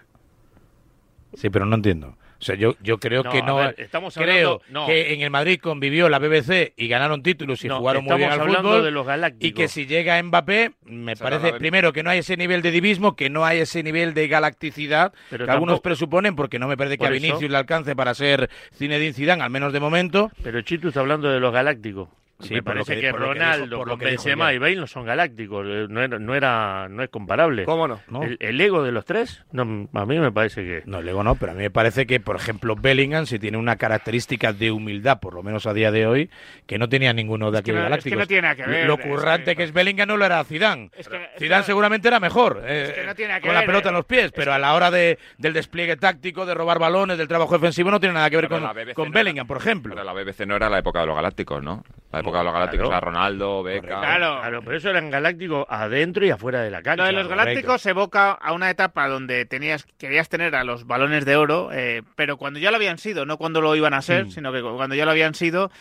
Sí, pero no entiendo. O sea, yo, yo creo No, que no. ver, estamos creo hablando- no. que en el Madrid convivió la BBC y ganaron títulos y No, jugaron muy bien al fútbol. de los y que si llega Mbappé, me parece primero que no hay ese nivel de divismo, que no hay ese nivel de galacticidad Pero que algunos presuponen, porque no me parece que a eso- Vinicius le alcance para ser Zinedine Zidane, al menos de momento. Pero Chitu está hablando de los galácticos. Sí, Me parece que- Ronaldo dijo- por lo con que Benzema y Bale no son galácticos. eh, No era, no era, no es comparable. ¿Cómo no? ¿no? El, el ego de los tres, no, a mí me parece que. No, luego no, pero a mí me parece que, por ejemplo, Bellingham, si tiene una característica de humildad, por lo menos a día de hoy, que no tenía ninguno de Es que aquellos no- es que galácticos. no tiene nada que ver, Lo es currante que- que es Bellingham no lo era Zidane. Es que- Zidane seguramente era mejor, eh, que no tiene nada que con la pelota eh. en los pies, pero a la hora de, del despliegue táctico, de robar balones, del trabajo defensivo, no tiene nada que ver Pero con, con no era- Bellingham, por ejemplo. Pero la BBC no era la época de los galácticos, ¿no? La época de los galácticos claro. era Ronaldo, Beca. Claro. Claro, pero eso eran galácticos adentro y afuera de la cancha. Lo de los galácticos evoca a una etapa donde tenías querías tener a los balones de oro, eh, pero cuando ya lo habían sido, no cuando lo iban a ser, Mm. sino que cuando ya lo habían sido.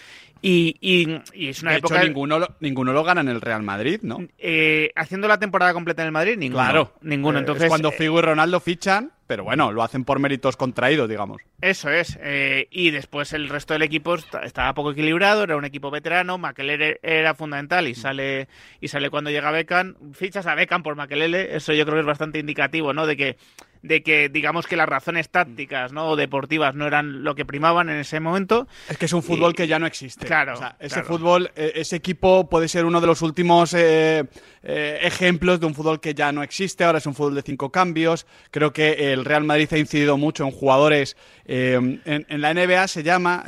Y, y- y es una de época. hecho, ninguno lo, ninguno lo gana en el Real Madrid, ¿no? eh, haciendo la temporada completa en el Madrid, ninguno. Claro. Ninguno. Eh, Entonces, es cuando eh, Figo y Ronaldo fichan, pero bueno, lo hacen por méritos contraídos, digamos. Eso es. eh, y después el resto del equipo est- estaba poco equilibrado, era un equipo veterano, Makelele era fundamental y sale y sale cuando llega Beckham. Fichas a Beckham por Makelele, eso yo creo que es bastante indicativo, ¿no? De que de que digamos que las razones tácticas ¿no? o deportivas no eran lo que primaban en ese momento. Es que es un fútbol que ya no existe. Claro, O sea, ese claro. fútbol, eh, ese equipo puede ser uno de los últimos eh, eh, ejemplos de un fútbol que ya no existe. Ahora es un fútbol de cinco cambios. Creo que el Real Madrid ha incidido mucho en jugadores. eh, en, en la NBA se llama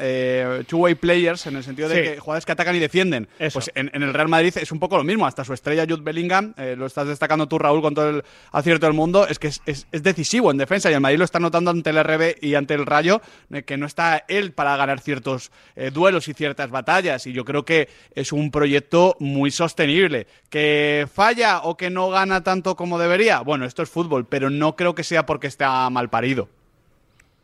two-way players, en el sentido de Sí. que jugadores que atacan y defienden. Eso. Pues en, en el Real Madrid es un poco lo mismo. Hasta su estrella Jude Bellingham, lo estás destacando tú, Raúl, con todo el acierto del mundo, es que es, es- es decisivo en defensa. Y el Madrid lo está notando ante el RB y ante el Rayo, eh, que no está él para ganar ciertos eh, duelos y ciertas batallas. Y yo creo que es un proyecto muy sostenible. ¿Que falla o que no gana tanto como debería? Bueno, esto es fútbol, pero no creo que sea porque está mal parido.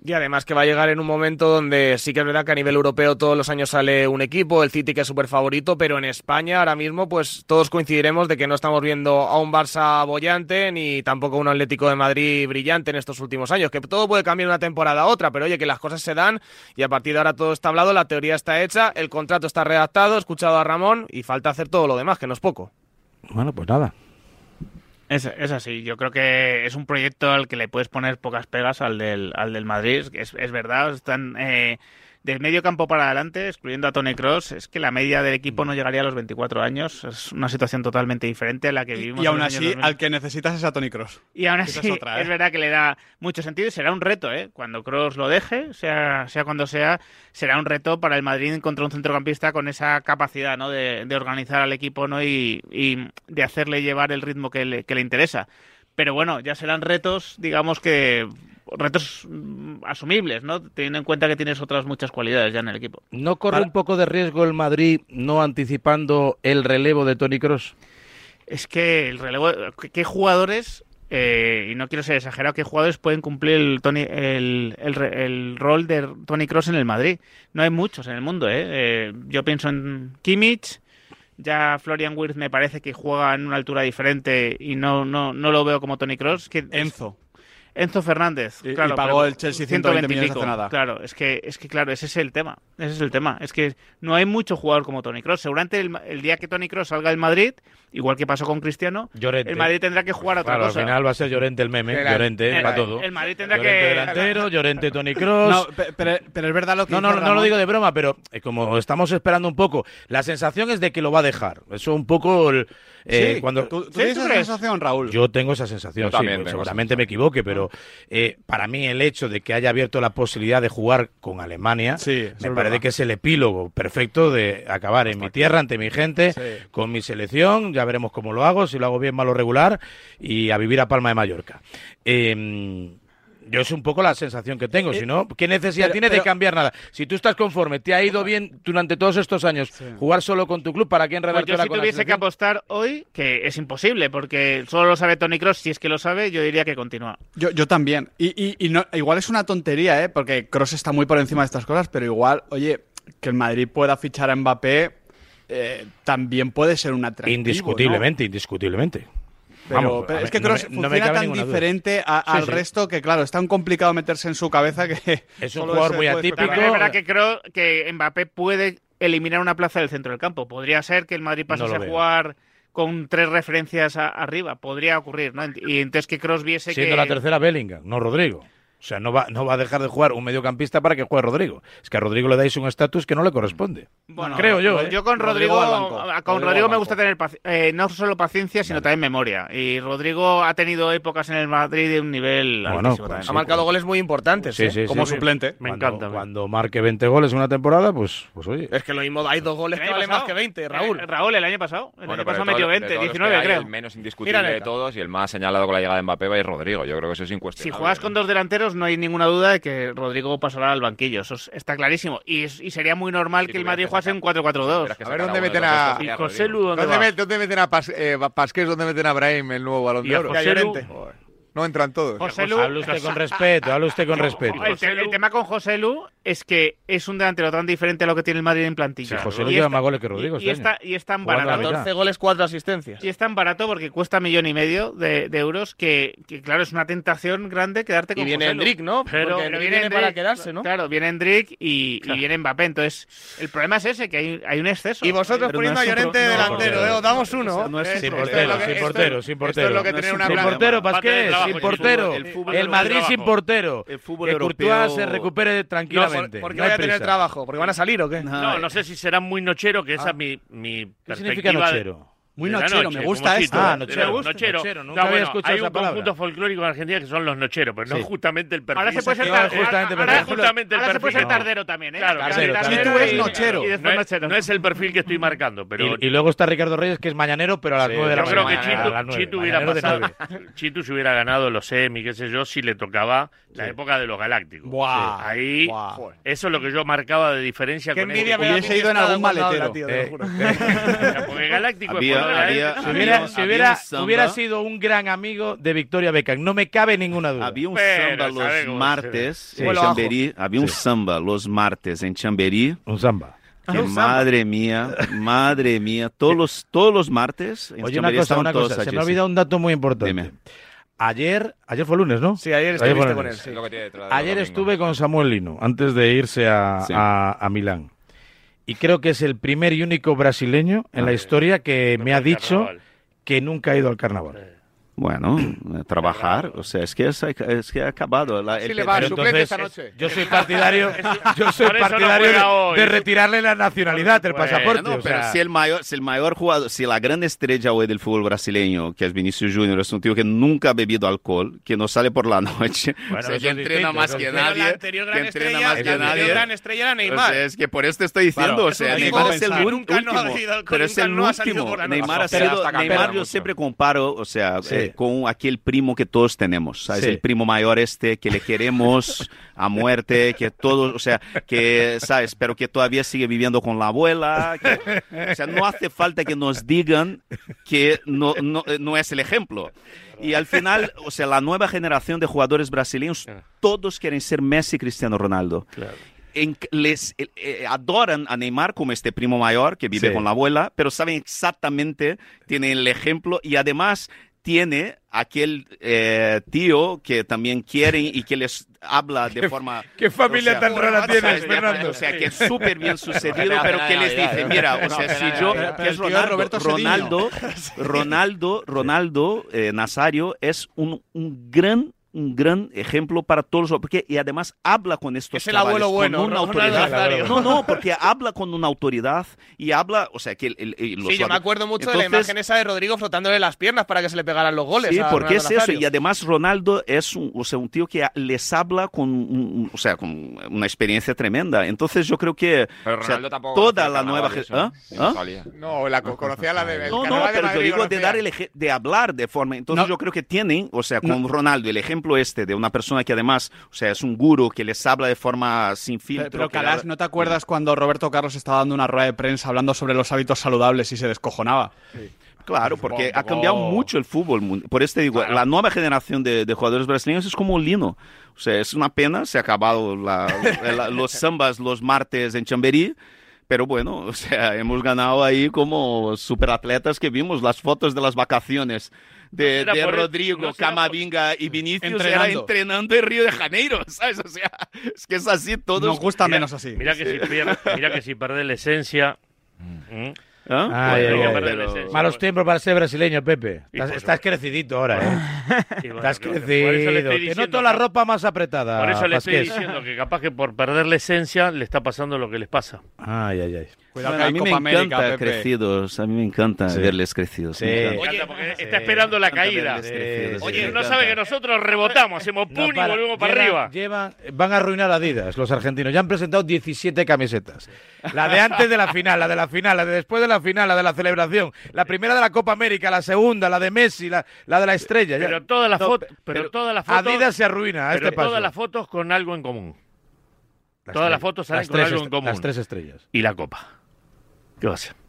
Y además que va a llegar en un momento donde sí que es verdad que a nivel europeo todos los años sale un equipo, el City que es súper favorito, pero en España ahora mismo pues todos coincidiremos de que no estamos viendo a un Barça bollante ni tampoco a un Atlético de Madrid brillante en estos últimos años, que todo puede cambiar de una temporada a otra, pero oye, que las cosas se dan y a partir de ahora todo está hablado, la teoría está hecha, el contrato está redactado, he escuchado a Ramón y falta hacer todo lo demás, que no es poco. Bueno, pues nada. Es, es así, yo creo que es un proyecto al que le puedes poner pocas pegas al del, al del Madrid, es, es verdad, están eh, del medio campo para adelante, excluyendo a Tony Cross, es que la media del equipo no llegaría a los 24 años, es una situación totalmente diferente a la que vivimos Y aún en los así, años 2000. al que necesitas es a Tony Cross. Y aún así, es es, otra, ¿eh? verdad que le da mucho sentido y será un reto, ¿eh? Cuando Cross lo deje, sea, sea cuando sea, será un reto para el Madrid encontrar un centrocampista con esa capacidad, ¿no? De, de organizar al equipo, ¿no? Y, y de hacerle llevar el ritmo que le, que le interesa. Pero bueno, ya serán retos, digamos que retos mm, asumibles, ¿no? Teniendo en cuenta que tienes otras muchas cualidades ya en el equipo. ¿No corre un poco de riesgo el Madrid no anticipando el relevo de Tony Cross? Es que el relevo, ¿qué- ¿qué jugadores, eh, y no quiero ser exagerado, qué jugadores pueden cumplir el, Tony, el, el re- el rol de Tony Cross en el Madrid? No hay muchos en el mundo, ¿eh? Eh, yo pienso en Kimmich, ya Florian Wirtz me parece que juega en una altura diferente y no, no, no lo veo como Tony Cross. Que Enzo. Enzo Fernández, Y- y claro. pagó pero el Chelsea 120 millones hace nada. Claro, es que, es que claro, ese es el tema. Ese es el tema. Es que no hay mucho jugador como Tony Cross. Seguramente el, el día que Tony Cross salga del Madrid, igual que pasó con Cristiano, Llorente. el Madrid tendrá que jugar a otra Claro, cosa. al final va a ser Llorente el meme, El- Llorente el- para todo. el Madrid tendrá Llorente que- delantero, Llorente Tony Cross. No, pe- pero, pero es verdad lo que No, no, lo digo de broma, pero eh, como estamos esperando un poco, la sensación es de que lo va a dejar. Eso un poco el, eh, Sí, cuando ¿tú- tú tienes esa sensación, Raúl? Yo tengo esa sensación, Yo sí, también pues tengo esa seguramente me equivoque, pero eh, para mí el hecho de que haya abierto la posibilidad de jugar con Alemania me es parece verdad. que es el epílogo perfecto de acabar en mi tierra, ante mi gente, con mi selección, ya veremos cómo lo hago, si lo hago bien, malo, regular, y a vivir a Palma de Mallorca. Eh, yo es un poco la sensación que tengo, si no, ¿qué necesidad pero- tiene de cambiar nada? Si tú estás conforme, te ha ido bien durante todos estos años jugar solo con tu club, ¿para qué Pues enredarte yo ahora si con tuviese que apostar hoy, que es imposible, porque solo lo sabe Tony Cross, si es que lo sabe, yo diría que continúa. Yo, yo también. Y, y- y no, igual es una tontería, ¿eh? Porque Cross está muy por encima de estas cosas, pero igual, oye, que el Madrid pueda fichar a Mbappé eh, también puede ser un atractivo. Indiscutiblemente, indiscutiblemente. Pero, Vamos, pero es que Cross no me funciona tan diferente a- Sí, al sí. resto que, claro, es tan complicado meterse en su cabeza que. Es un jugador muy atípico. También es verdad que creo que Mbappé puede eliminar una plaza del centro del campo. Podría ser que el Madrid No pasase a jugar con tres referencias a- arriba. Podría ocurrir, ¿no? Y entonces que Cross viese Siendo que... la tercera Bellingham, no Rodrigo. O sea, no va, no va a dejar de jugar un mediocampista para que juegue Rodrigo. Es que a Rodrigo le dais un estatus que no le corresponde. Bueno, creo yo. ¿eh? Yo con Rodrigo con Rodrigo me gusta tener eh, no solo paciencia, sino también memoria. Y Rodrigo ha tenido épocas en el Madrid de un nivel Bueno, altísimo pues. Ha marcado goles muy importantes, Sí, ¿eh? sí, como sí. suplente. Cuando- Cuando marque 20 goles en una temporada, pues, pues oye. Es que lo mismo, hay dos goles que valen más que 20, Raúl. Eh, Raúl, el año pasado. El Bueno, año pasado de metió todo- de 20, todos los que 19 hay, creo. El menos indiscutible Mira, de todos y el más señalado con la llegada de Mbappé va a ir Rodrigo. Yo creo que eso es Si incuestionable. juegas con dos delanteros, no hay ninguna duda de que Rodrigo pasará al banquillo. Eso es- está clarísimo. Y, sería muy normal que el Madrid jugase un 4-4-2. A ver dónde meten a. ¿Y José Lu dónde ¿Dónde, va? met- dónde meten a Pas- eh, Pasqués? ¿Dónde meten a Brahim, el nuevo balón de oro? No entran todos. José Lu- Hable usted con respeto, hable usted con respeto. El, te- el tema con José Lu es que es un delantero tan diferente a lo que tiene el Madrid en plantilla. Sí, José Lu Y lleva está- más goles que Rodrigo Y, y este año. está, y es tan Jugando barato. mitad. 14 goles, 4 asistencias. Y es tan barato porque cuesta millón y medio de, de euros que, que, claro, es una tentación grande quedarte con Y viene José Lu. ¿no? Pero, Porque pero viene para quedarse, ¿no? Claro, viene Endrick y, y viene Mbappé. Entonces, el problema es ese, que hay, hay un exceso. Y vosotros Pero poniendo no a Llorente delantero, no, ¿eh? Os damos uno. no es un Sin portero, sin portero, sin portero. Sin portero, sin portero. El fútbol El Madrid sin portero. El fútbol que europeo- Courtois se recupere tranquilamente. No, ¿por- por qué No vaya a tener trabajo? ¿Porque van a salir o qué? No, no sé si serán muy nochero, que esa es mi, mi ¿Qué significa perspectiva nochero? De la nochero, noche, me gusta esto. Ah, nochero, gusta, nochero. nochero, nunca No, había bueno, escuchado hay esa un palabra. conjunto folclórico en Argentina que son los nocheros, pero Sí. no justamente el perfil. Ahora se puede ser, No, tar- justamente ahora- el se puede ser tardero también, ¿eh? Claro, Tardero, claro, tardero. Chitu es y- nochero. Y No es, no es el perfil que estoy marcando, pero Y, y luego está Ricardo Reyes, que es mañanero, pero a las Sí, 9 de la yo creo que mañana. Chitu, nueve. Chitu hubiera pasado, nueve. Chitu se hubiera ganado los semi, qué sé yo, si le tocaba la época de los Galácticos. Buah, Sí. Ahí, buah. eso es lo que yo marcaba de diferencia Qué con envidia este me Hubiese ido en algún habla, maletero. tío, te lo Eh, juro. Porque Galáctico Había- es había- había- hubiera, si había hubiera, hubiera sido un gran amigo de Victoria Beckham, no me cabe ninguna duda. Había un Pero, samba ¿sabe los martes Sí. en. Chamberí. Había un samba los martes en Chamberí. Un samba. Que madre mía, madre mía, todos los, todos los martes en Oye, una Chamberí cosa, estaban una cosa. Se me ha olvidado un dato muy importante. Dime. Ayer, ayer fue lunes, ¿no? Sí, ayer estuviste con él. lunes. sí. Es lo que tiene detrás de Ayer estuve con Samuel Lino, antes de irse a, Sí. a- a Milán. Y creo que es el primer y único brasileño en la historia que me ha dicho Carnaval. que nunca ha ido al carnaval. Bueno, eh, trabajar, o sea, es que es, es que ha acabado. La, Sí, el- le va a entonces, esta noche. Yo soy partidario, yo soy no partidario juega de, de retirarle la nacionalidad, el Bueno, pasaporte. No, o pero sea, si el mayor, si el mayor jugador, si la gran estrella hoy del fútbol brasileño, que es Vinicius Junior, es un tío que nunca ha bebido alcohol, que no sale por la noche, Bueno, o sea, que entrena distinto, más que nadie, la anterior que gran entrena estrella, más que la nadie. gran estrella era O Neymar. sea, es que por esto estoy diciendo, Claro, o sea, Neymar es el que ul- nunca no ha último, bebido alcohol, pero es el no último. Neymar ha sido, Neymar yo siempre comparo, o sea, Sí. Eh, con aquel primo que todos tenemos, ¿sabes? Sí. El primo mayor este que le queremos a muerte, que todos, o sea, que, ¿sabes? Pero que todavía sigue viviendo con la abuela, que- o sea, no hace falta que nos digan que no, no, eh, no es el ejemplo. Y al final, o sea, la nueva generación de jugadores brasileños, todos quieren ser Messi y Cristiano Ronaldo. En- les eh, eh, adoran a Neymar como este primo mayor que vive Sí. con la abuela, pero saben exactamente, tienen el ejemplo y además tiene aquel eh, tío que también quieren y que les habla de forma... ¿Qué familia o sea, tan rara tienes. Fernando? O sea, que es súper bien sucedido, pero que les dice, mira, o sea, si yo, que es Ronaldo. Ronaldo, Ronaldo, Ronaldo eh, Nazario es un, un gran un gran ejemplo para todos los porque y además habla con estos Es el chavales abuelo bueno, con una Ronaldo autoridad Nazario. no no porque habla con una autoridad y habla o sea que el, el- el- los Sí, yo me acuerdo mucho de la Entonces, imagen esa de Rodrigo frotándole las piernas para que se le pegaran los goles. Sí, a porque es Ronaldo eso. Nazario. Y además Ronaldo es un, o sea, un tío que les habla con, un- o sea, con una experiencia tremenda. Entonces yo creo que Pero o sea, Ronaldo tampoco toda la nueva eso, ¿eh? Y no. No, la co- conocía la de. No, no, carnaval de pero yo digo de dar el eje- de hablar de forma. Entonces No. yo creo que tienen, o sea, con Ronaldo, el ejemplo este de una persona que además, o sea, es un gurú que les habla de forma sin filtro. Pero, pero Calas, ¿no te acuerdas cuando Roberto Carlos estaba dando una rueda de prensa hablando sobre los hábitos saludables y se descojonaba? Claro, porque ha cambiado mucho el fútbol. Por este digo, la nueva generación de, de jugadores brasileños es como Lino. O sea, es una pena, se ha acabado la- la- los zambas los martes en Chamberí. Pero bueno, o sea, hemos ganado ahí como superatletas que vimos las fotos de las vacaciones de, será de Rodrigo, no será por- Camavinga y Vinicius era Entrenando. entrenando en Río de Janeiro, ¿sabes? O sea, es que es así todos. Nos gusta Mira- menos así. Mira que, si pierde, mira que si pierde la esencia. ¿Mm? ¿Ah? Ay, Bueno, ay, ay. pero- Pero- Malos tiempos para ser brasileño, Pepe. Estás, estás crecidito ahora, ¿eh? Bueno, Estás crecido. Te noto la ropa más apretada. Por eso le estoy diciendo que capaz que por perder la esencia le está pasando lo que les pasa. Ay, ay, ay. Cuidado Bueno, que a mí Copa me América, encanta Pepe. crecidos, a mí me encanta Sí. verles crecidos. Sí. me encanta. Oye, porque está esperando la caída. Oye, sí, no sabe que nosotros rebotamos, hacemos No, pum y para. volvemos para Llevan- arriba. llevan- van a arruinar Adidas, los argentinos. Ya han presentado 17 camisetas. La de antes de la final, la de la final, la de después de la final, la de la celebración, la primera de la Copa América, la segunda, la de Messi, la, la de la estrella. ya. Pero todas las No, fotos, pe- pero, pero todas las fotos, Adidas se arruina a pero este paso. todas las fotos con algo en común. Las todas tres- las fotos salen las con tres algo en común. Las tres estrellas. Y la copa. ¿Qué va a hacer?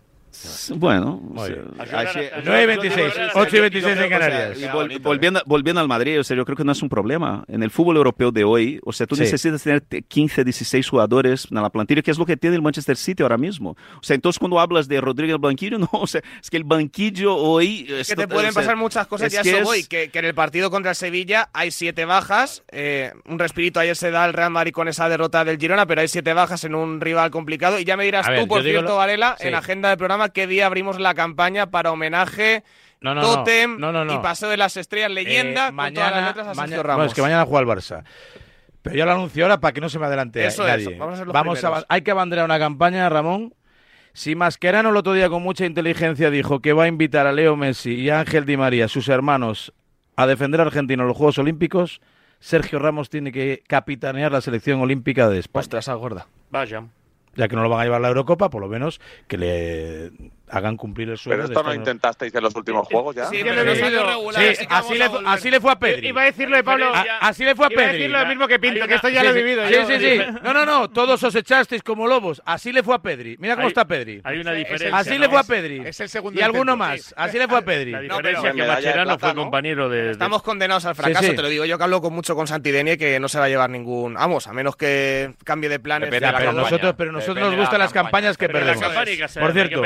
Bueno, o sea, así- 9 y 26, 8 y 26 en o sea, Canarias. y vol- volviendo, volviendo al Madrid, o sea, yo creo que no es un problema. En el fútbol europeo de hoy, o sea, tú Sí. necesitas tener te- 15, 16 jugadores en la plantilla, que es lo que tiene el Manchester City ahora mismo. O sea, entonces cuando hablas de Rodrigo el banquillo, no, o sea, es que el banquillo hoy... Es que te pueden pasar muchas cosas, ya que eso es- voy. Que, que en el partido contra el Sevilla hay siete bajas. eh, un respirito ayer se da al Real Madrid con esa derrota del Girona, pero hay siete bajas en un rival complicado. Y ya me dirás A tú, ver, por cierto, lo- Varela, sí. en agenda del programa, qué día abrimos la campaña para homenaje No, no, no. Totem No, no, no. y Paseo de las Estrellas, leyenda, Eh, con todas las letras a Sergio mañana- Ramos. Bueno, es que mañana juega el Barça. Pero yo lo anuncio ahora para que no se me adelante Eso nadie. es, vamos a Vamos primeros. hay que abanderar una campaña, Ramón. Si Mascherano el otro día con mucha inteligencia dijo que va a invitar a Leo Messi y a Ángel Di María, sus hermanos, a defender a Argentina en los Juegos Olímpicos, Sergio Ramos tiene que capitanear la selección olímpica de España. Ostras, esa gorda. Vaya. Ya que no lo van a llevar a la Eurocopa, por lo menos que le hagan cumplir el sueño. Pero de esto no estar- intentasteis en los últimos juegos ya. Sí, Sí, pero sí. regular, Sí, así le, así le fue a Pedri. Iba a decirlo de Pablo. A- así le fue a Iba a Pedri. decir lo mismo que Pinto, que esto ya sí, lo he sí. vivido Sí, yo. sí, sí. No, no, no. Todos os echasteis como lobos. Así le fue a Pedri. Mira cómo Hay- está Pedri. Hay una diferencia. Así ¿no? le fue a Pedri. es el segundo Y alguno intento, más. sí. Así le fue a Pedri. La No, diferencia pero- es que plata, fue ¿no? compañero de... Estamos condenados al fracaso, te lo digo. Yo que hablo con mucho con Santidenia que no se va a llevar ningún. Vamos, a menos que cambie de planes. Pero nosotros, pero nosotros Depende nos gustan las campaña. campañas que perdemos. Por cierto,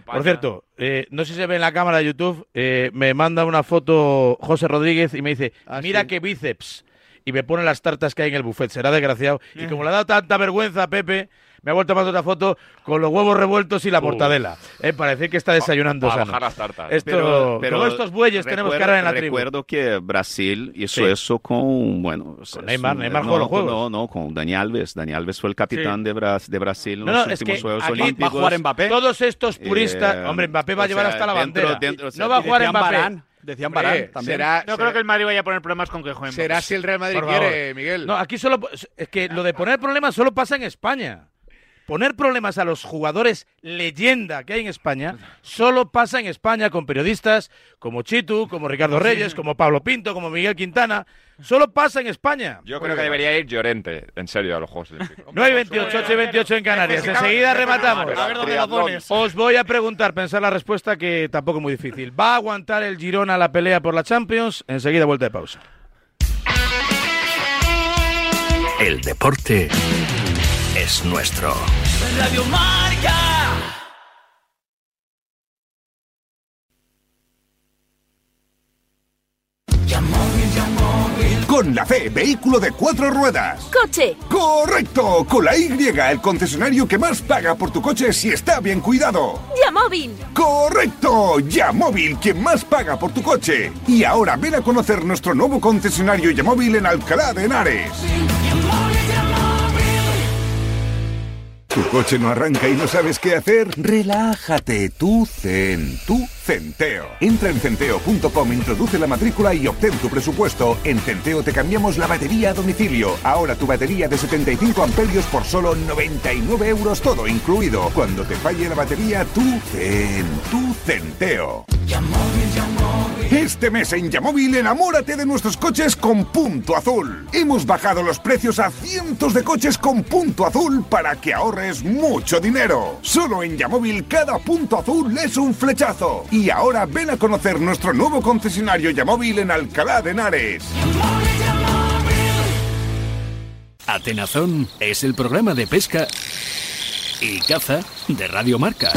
campaña. por cierto, eh, no sé si se ve en la cámara de YouTube, eh, me manda una foto José Rodríguez y me dice, Ah, mira sí. qué bíceps. Y me pone las tartas que hay en el buffet, será desgraciado. Y como le ha dado tanta vergüenza a Pepe, me ha vuelto a mandar otra foto con los huevos revueltos y la Uh. mortadela. Eh, para decir que está desayunando Para sano. bajar las tartas. Esto, como estos bueyes tenemos recuerdo- cara en la tribu. Recuerdo que Brasil hizo Sí. eso con, bueno... Con Neymar, es- Neymar no, jugó los juegos. No, no, con Dani Alves. Dani Alves fue el capitán Sí. de, Bra- de Brasil en No, los no, es últimos que Juegos aquí Olímpicos. ¿Va a jugar Mbappé? Todos estos puristas, Eh, hombre, Mbappé va a llevar sea, hasta la dentro- bandera. dentro- o sea, no va a jugar Mbappé. Varane, decían Varane también. será, No creo que el Madrid vaya a poner problemas con que jueguen. será si el Real Madrid quiere, Miguel. No, aquí solo es que lo de poner problemas solo pasa en España. Poner problemas a los jugadores leyenda que hay en España solo pasa en España con periodistas como Chitu, como Ricardo Reyes, como Pablo Pinto, como Miguel Quintana. Solo pasa en España. Yo creo que debería ir Llorente, en serio, a los Juegos Olímpicos. 9 y 28, 8 y 28 en Canarias. Enseguida rematamos. A ver dónde lo pones. Os voy a preguntar, pensar la respuesta que tampoco es muy difícil. ¿Va a aguantar el Girona la pelea por la Champions? Enseguida vuelta de pausa. El deporte es nuestro. Radio Marca. Con la C, vehículo de cuatro ruedas. Coche. Correcto, con la Y, el concesionario que más paga por tu coche si está bien cuidado. Yamóvil. Correcto, Yamóvil, quien más paga por tu coche. Y ahora ven a conocer nuestro nuevo concesionario Yamóvil en Alcalá de Henares. ¿Tu coche no arranca y no sabes qué hacer? Relájate, tú Zen, tú Centeo. Entra en centeo.com, introduce la matrícula y obtén tu presupuesto. En Centeo te cambiamos la batería a domicilio. Ahora tu batería de 75 amperios por solo 99 euros todo incluido. Cuando te falle la batería, tú Zen, tú Centeo. Este mes en Yamóvil enamórate de nuestros coches con punto azul. Hemos bajado los precios a cientos de coches con punto azul para que ahorres mucho dinero. Solo en Yamóvil cada punto azul es un flechazo. Y ahora ven a conocer nuestro nuevo concesionario Yamóvil en Alcalá de Henares. Atenazón es el programa de pesca y caza de Radio Marca.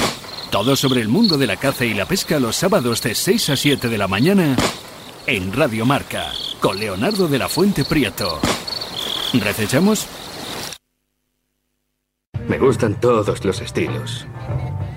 Todo sobre el mundo de la caza y la pesca los sábados de 6 a 7 de la mañana en Radio Marca con Leonardo de la Fuente Prieto. ¿Recechamos? Me gustan todos los estilos.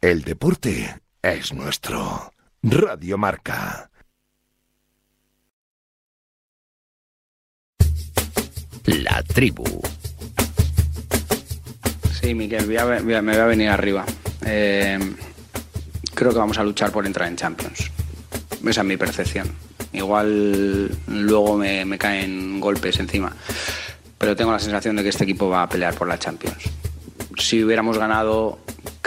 El deporte es nuestro. Radio Marca. La tribu. Sí, Miquel, voy a- voy a- me voy a venir arriba. Eh, creo que vamos a luchar por entrar en Champions. Esa es mi percepción. Igual luego me, me caen golpes encima. Pero tengo la sensación de que este equipo va a pelear por la Champions. Si hubiéramos ganado,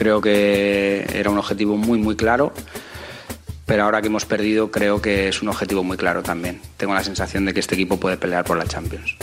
creo que era un objetivo muy, muy claro. Pero ahora que hemos perdido, creo que es un objetivo muy claro también. Tengo la sensación de que este equipo puede pelear por la Champions.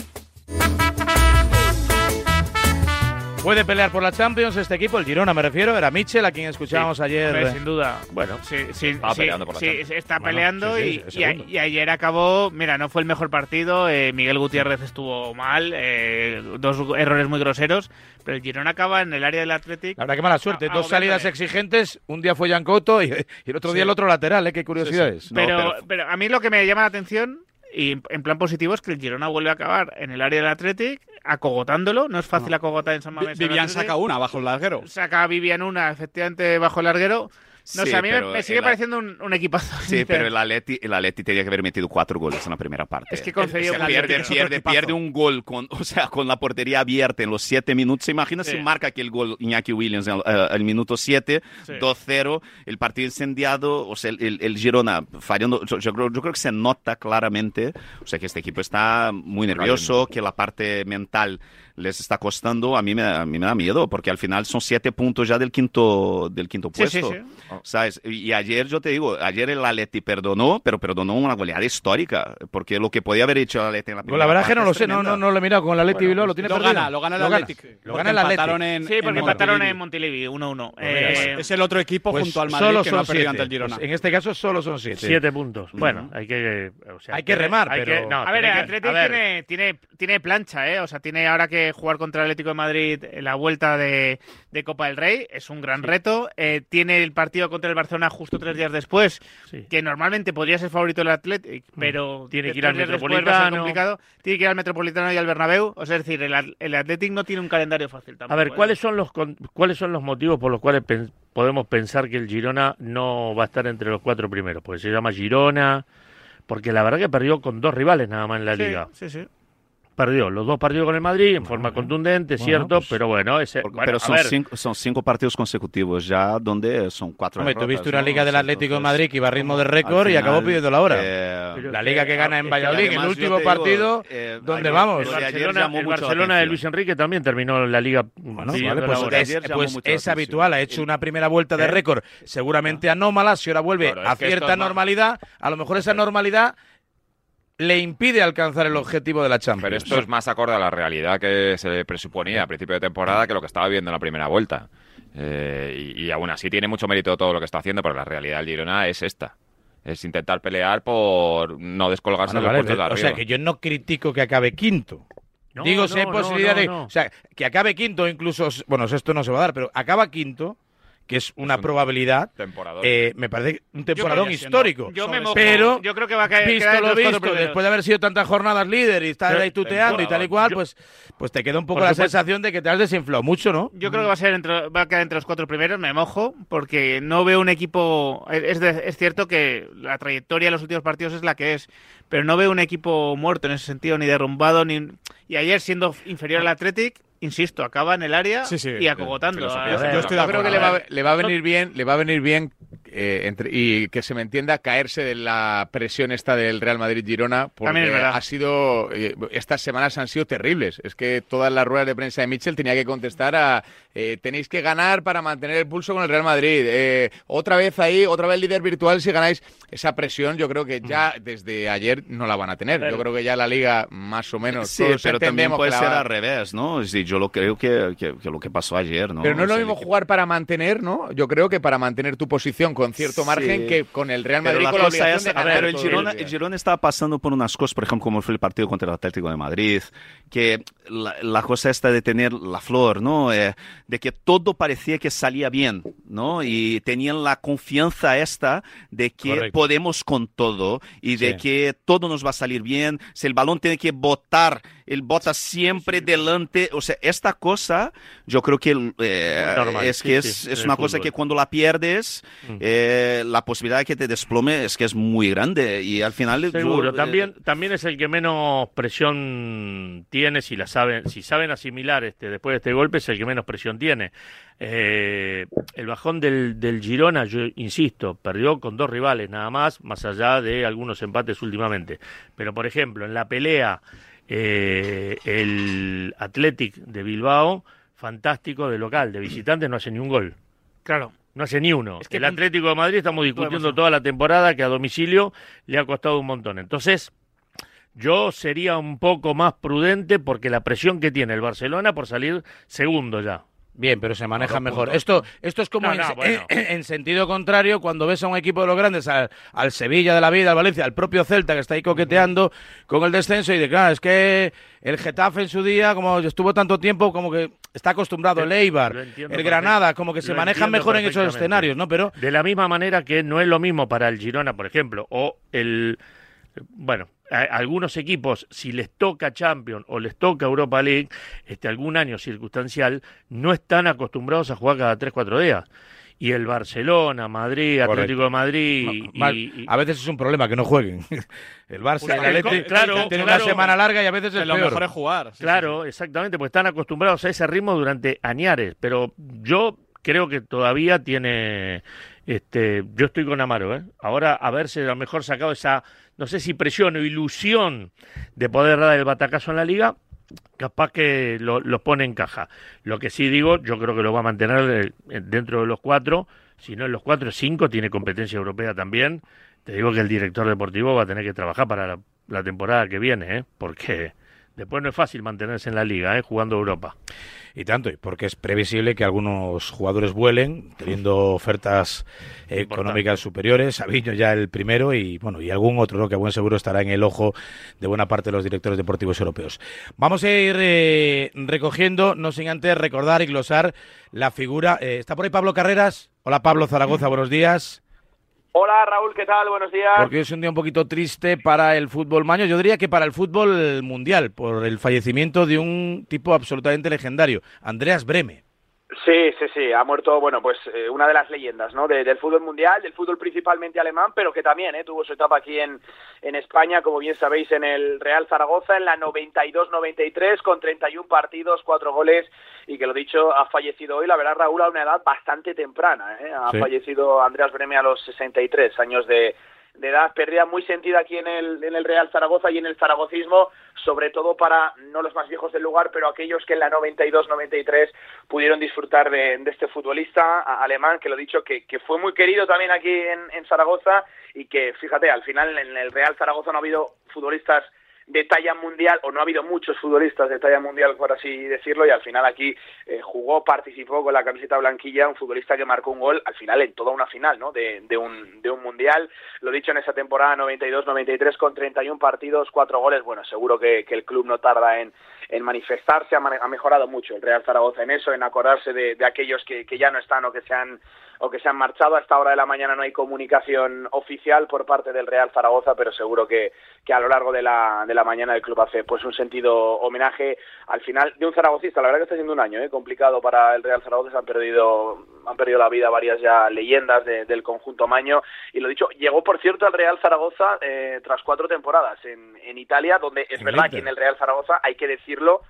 Puede pelear por la Champions este equipo, el Girona me refiero, era Mitchell, a quien escuchábamos ayer. Hombre, sin duda. Bueno, Sí, sí, Estaba sí, peleando por la Champions. está peleando y- es y, a- segundo. y ayer acabó, mira, no fue el mejor partido, eh, Miguel Gutiérrez estuvo mal, eh, dos errores muy groseros, pero el Girona acaba en el área del Athletic. La verdad que mala suerte, a- dos salidas exigentes, un día fue Jan Couto y, y el otro día el otro lateral, ¿eh? Qué curiosidades. Pero, pero... a mí lo que me llama la atención, y en plan positivo, es que el Girona vuelve a acabar en el área del Athletic, acogotándolo, no es fácil acogotar en San Mamés. Vivian saca una bajo el larguero. Saca a Vivian una, efectivamente, bajo el larguero. No Sí, sé, a mí me, sigue el- pareciendo un, un equipazo. Sí, pero el Atleti, el Atleti tenía que haber metido cuatro goles en la primera parte. Es que concedió Se mucho. pierde, pierde, pierde un gol con, o sea, con la portería abierta en los siete minutos. ¿Se imagina Sí. si marca aquel gol Iñaki Williams en el, eh, el minuto 7, Sí. 2-0, el partido incendiado, o sea, el, el- el Girona fallando. Yo, yo creo, yo creo que se nota claramente, o sea, que este equipo está muy nervioso, que la parte mental les está costando. A mí me, a mí me da miedo, porque al final son siete puntos ya del quinto, del quinto Sí, sí, puesto. sí. ¿Sabes? Y ayer, yo te digo, ayer el Atleti perdonó, pero perdonó una goleada histórica, porque lo que podía haber hecho el Atleti en la Pues primera la verdad es que no lo sé, no, no, no lo he mirado con el Atleti Bilbao, lo tiene Lo perdido. gana, lo gana el Athletic. Lo gana el en- Sí, porque empataron en Montilivi, 1-1. Pues Eh, Es el otro equipo Pues junto al Madrid solo que no son ha perdido siete. ante el Girona. Pues en este caso solo son siete. Siete puntos. Bueno, hay que. o sea, Hay que remar, hay pero- que- no, a ver, el tiene que- Atlético a ver, tiene, tiene, tiene plancha, ¿eh? O sea, tiene ahora que jugar contra el Atlético de Madrid en la vuelta de, de Copa del Rey. Es un gran reto. Eh, tiene el partido contra el Barcelona justo tres días después, Sí. que normalmente podría ser favorito el Atlético, pero Tiene que ir al a Metropolitano. complicado. Tiene que ir al Metropolitano y al Bernabéu. O sea, es decir, el, el Atlético no tiene un calendario fácil A tampoco. ver, ¿eh? ¿cuáles son los con- cuáles son los motivos por los cuales podemos pensar que el Girona no va a estar entre los cuatro primeros? Porque se llama Girona, porque la verdad que perdió con dos rivales nada más en la Sí, liga. Sí, sí. Perdió los dos partidos con el Madrid en forma contundente, Bueno, cierto, pues, pero bueno, ese, Porque- bueno, pero a son ver, cinco, son cinco partidos consecutivos ya donde son cuatro Hombre, derrotas, tuviste una ¿no? liga del Atlético de entonces, Madrid que iba a ritmo de récord y final, acabó pidiendo la hora. eh, la liga que- gana en Valladolid, en el último partido, eh, donde hay- vamos. el de Barcelona, el la Barcelona de. Luis Enrique también terminó la liga Bueno, vale, la pues, hora. es, pues la es habitual, ha hecho una primera vuelta de ¿Eh? récord seguramente anómala, si ahora vuelve Claro, a cierta normalidad, a lo mejor esa normalidad le impide alcanzar el objetivo de la Champions. Pero esto es más acorde a la realidad que se presuponía a principio de temporada que lo que estaba viendo en la primera vuelta. Eh, y, y aún así tiene mucho mérito todo lo que está haciendo, pero la realidad del Girona es esta. Es intentar pelear por no descolgarse Bueno, vale, de los puestos de o arriba. sea, que yo no critico que acabe quinto. No, Digo, no, si hay no, posibilidad no, de. O sea, que acabe quinto, incluso. Bueno, esto no se va a dar, pero acaba quinto, que es una un probabilidad. temporadón. eh, me parece un temporadón histórico. Yo me mojo. Pero, yo creo que va a caer visto lo primeros. después de haber sido tantas jornadas líder y estar ahí tuteando y tal y cual, pues, pues te queda un poco la supuesto. sensación de que te has desinflado mucho, ¿no? Yo creo que va a ser entre, va a quedar entre los cuatro primeros, me mojo, porque no veo un equipo. Es, de- es cierto que la trayectoria de los últimos partidos es la que es, pero no veo un equipo muerto en ese sentido, ni derrumbado, ni. Y ayer, siendo inferior al Athletic, insisto, acaba en el área Sí, sí, y acogotando. Yo estoy de Yo creo acuerdo. que le va, le va a venir bien, le va a venir bien eh, entre- y que se me entienda caerse de la presión esta del Real Madrid Girona porque ha sido eh, estas semanas han sido terribles. Es que todas las ruedas de prensa de Mitchell tenía que contestar a eh, tenéis que ganar para mantener el pulso con el Real Madrid. Otra vez ahí, otra vez líder virtual si ganáis esa presión. Yo creo que ya desde ayer no la van a tener. Yo creo que ya la liga más o menos. Sí, pero también puede ser al revés, ¿no? Sí, yo lo creo que, que, que lo que pasó ayer, ¿no? Pero no es lo mismo jugar para mantener, ¿no? Yo creo que para mantener tu posición con cierto Sí. margen que con el Real Pero Madrid la con la cosa es, de a ganar ver, el Girona, el Girona está pasando por unas cosas, por ejemplo, como fue el partido contra el Atlético de Madrid, que la, la cosa esta de tener la flor, ¿no? Eh, de que todo parecía que salía bien, ¿no? Y tenían la confianza esta de que Correcto. podemos con todo y de Sí. que todo nos va a salir bien. Si el balón tiene que botar, él bota siempre delante. O sea, esta cosa, yo creo que eh, Normal, es que sí, es, una cosa que cuando la pierdes, Mm. eh, la posibilidad de que te desplome es que es muy grande y al final yo, Seguro, eh, también, también es el que menos presión tiene, si la saben, si saben asimilar este, después de este golpe, es el que menos presión tiene. El bajón del, del Girona, yo insisto, perdió con dos rivales nada más, más allá de algunos empates últimamente. Pero por ejemplo, en la pelea, eh, el Athletic de Bilbao, fantástico de local, de visitantes no hace ni un gol. Claro. No hace ni uno. Es que el Atlético de Madrid estamos discutiendo toda la temporada que a domicilio le ha costado un montón. Entonces, yo sería un poco más prudente porque la presión que tiene el Barcelona por salir segundo ya. Bien, pero se maneja mejor. puntos. Esto, esto es como No, en, no, bueno. en- en sentido contrario cuando ves a un equipo de los grandes, al, al Sevilla de la vida, al Valencia, al propio Celta que está ahí coqueteando con el descenso y de claro, es que el Getafe en su día, como estuvo tanto tiempo, como que está acostumbrado, el Eibar, el Granada, como que se manejan mejor en esos escenarios, ¿no? Pero De la misma manera que no es lo mismo para el Girona, por ejemplo, o el... Bueno, a- algunos equipos, si les toca Champions o les toca Europa League, este, algún año circunstancial, no están acostumbrados a jugar cada 3-4 días. Y el Barcelona, Madrid, Correcto. Atlético de Madrid... y- mal- y- a veces es un problema que no jueguen. El Barça, Pues, el Atleti, claro, tiene claro. una semana larga y a veces es peor. jugar. claro, exactamente, pues están acostumbrados a ese ritmo durante añares, pero yo creo que todavía tiene, este, yo estoy con Amaro, ¿eh? ahora haberse a lo mejor sacado esa, no sé si presión o ilusión de poder dar el batacazo en la liga, capaz que lo, lo pone en caja. Lo que sí digo, yo creo que lo va a mantener dentro de los cuatro, si no en los cuatro, cinco, tiene competencia europea también. Te digo que el director deportivo va a tener que trabajar para la, la temporada que viene, ¿eh? porque después no es fácil mantenerse en la liga, ¿eh? jugando Europa. Y tanto, y porque es previsible que algunos jugadores vuelen, teniendo ofertas eh, económicas superiores. Sabiño ya el primero y bueno y algún otro ¿no? que a buen seguro estará en el ojo de buena parte de los directores deportivos europeos. Vamos a ir eh, recogiendo, no sin antes recordar y glosar la figura. eh, ¿Está por ahí Pablo Carreras? Hola Pablo Zaragoza, buenos días. Hola Raúl, ¿qué tal? Buenos días. Porque es un día un poquito triste para el fútbol maño, yo diría que para el fútbol mundial, por el fallecimiento de un tipo absolutamente legendario, Andreas Breme. Sí, sí, sí, ha muerto, bueno, pues eh, una de las leyendas, ¿no? De- del fútbol mundial, del fútbol principalmente alemán, pero que también eh, tuvo su etapa aquí en, en España, como bien sabéis, en el Real Zaragoza, en la 92-93, con 31 partidos, 4 goles, y que lo dicho, ha fallecido hoy, la verdad, Raúl, a una edad bastante temprana, ¿eh? Ha Sí. fallecido Andreas Breme a los 63 años de, de edad, pérdida muy sentida aquí en el, en el Real Zaragoza y en el zaragocismo, sobre todo para no los más viejos del lugar, pero aquellos que en la 92-93 pudieron disfrutar de, de este futbolista alemán, que lo he dicho, que, que fue muy querido también aquí en, en Zaragoza y que, fíjate, al final en el Real Zaragoza no ha habido futbolistas de talla mundial, o no ha habido muchos futbolistas de talla mundial, por así decirlo, y al final aquí eh, jugó, participó con la camiseta blanquilla, un futbolista que marcó un gol al final en toda una final, ¿no? De, de un, de un mundial. Lo dicho en esa temporada 92-93 con 31 partidos, 4 goles. Bueno, seguro que, el club no tarda en, en manifestarse, ha mejorado mucho el Real Zaragoza en eso, en acordarse de, de aquellos que, que ya no están o que se han o que se han marchado. A esta hora de la mañana no hay comunicación oficial por parte del Real Zaragoza, pero seguro que, que a lo largo de la, de la mañana el club hace pues un sentido homenaje al final de un zaragocista. La verdad que está siendo un año ¿eh? complicado para el Real Zaragoza. Se han perdido, han perdido la vida varias ya leyendas de- del conjunto maño. Y lo dicho, llegó por cierto al Real Zaragoza eh, tras cuatro temporadas en, en Italia, donde es verdad que en el Real Zaragoza, hay que decirlo,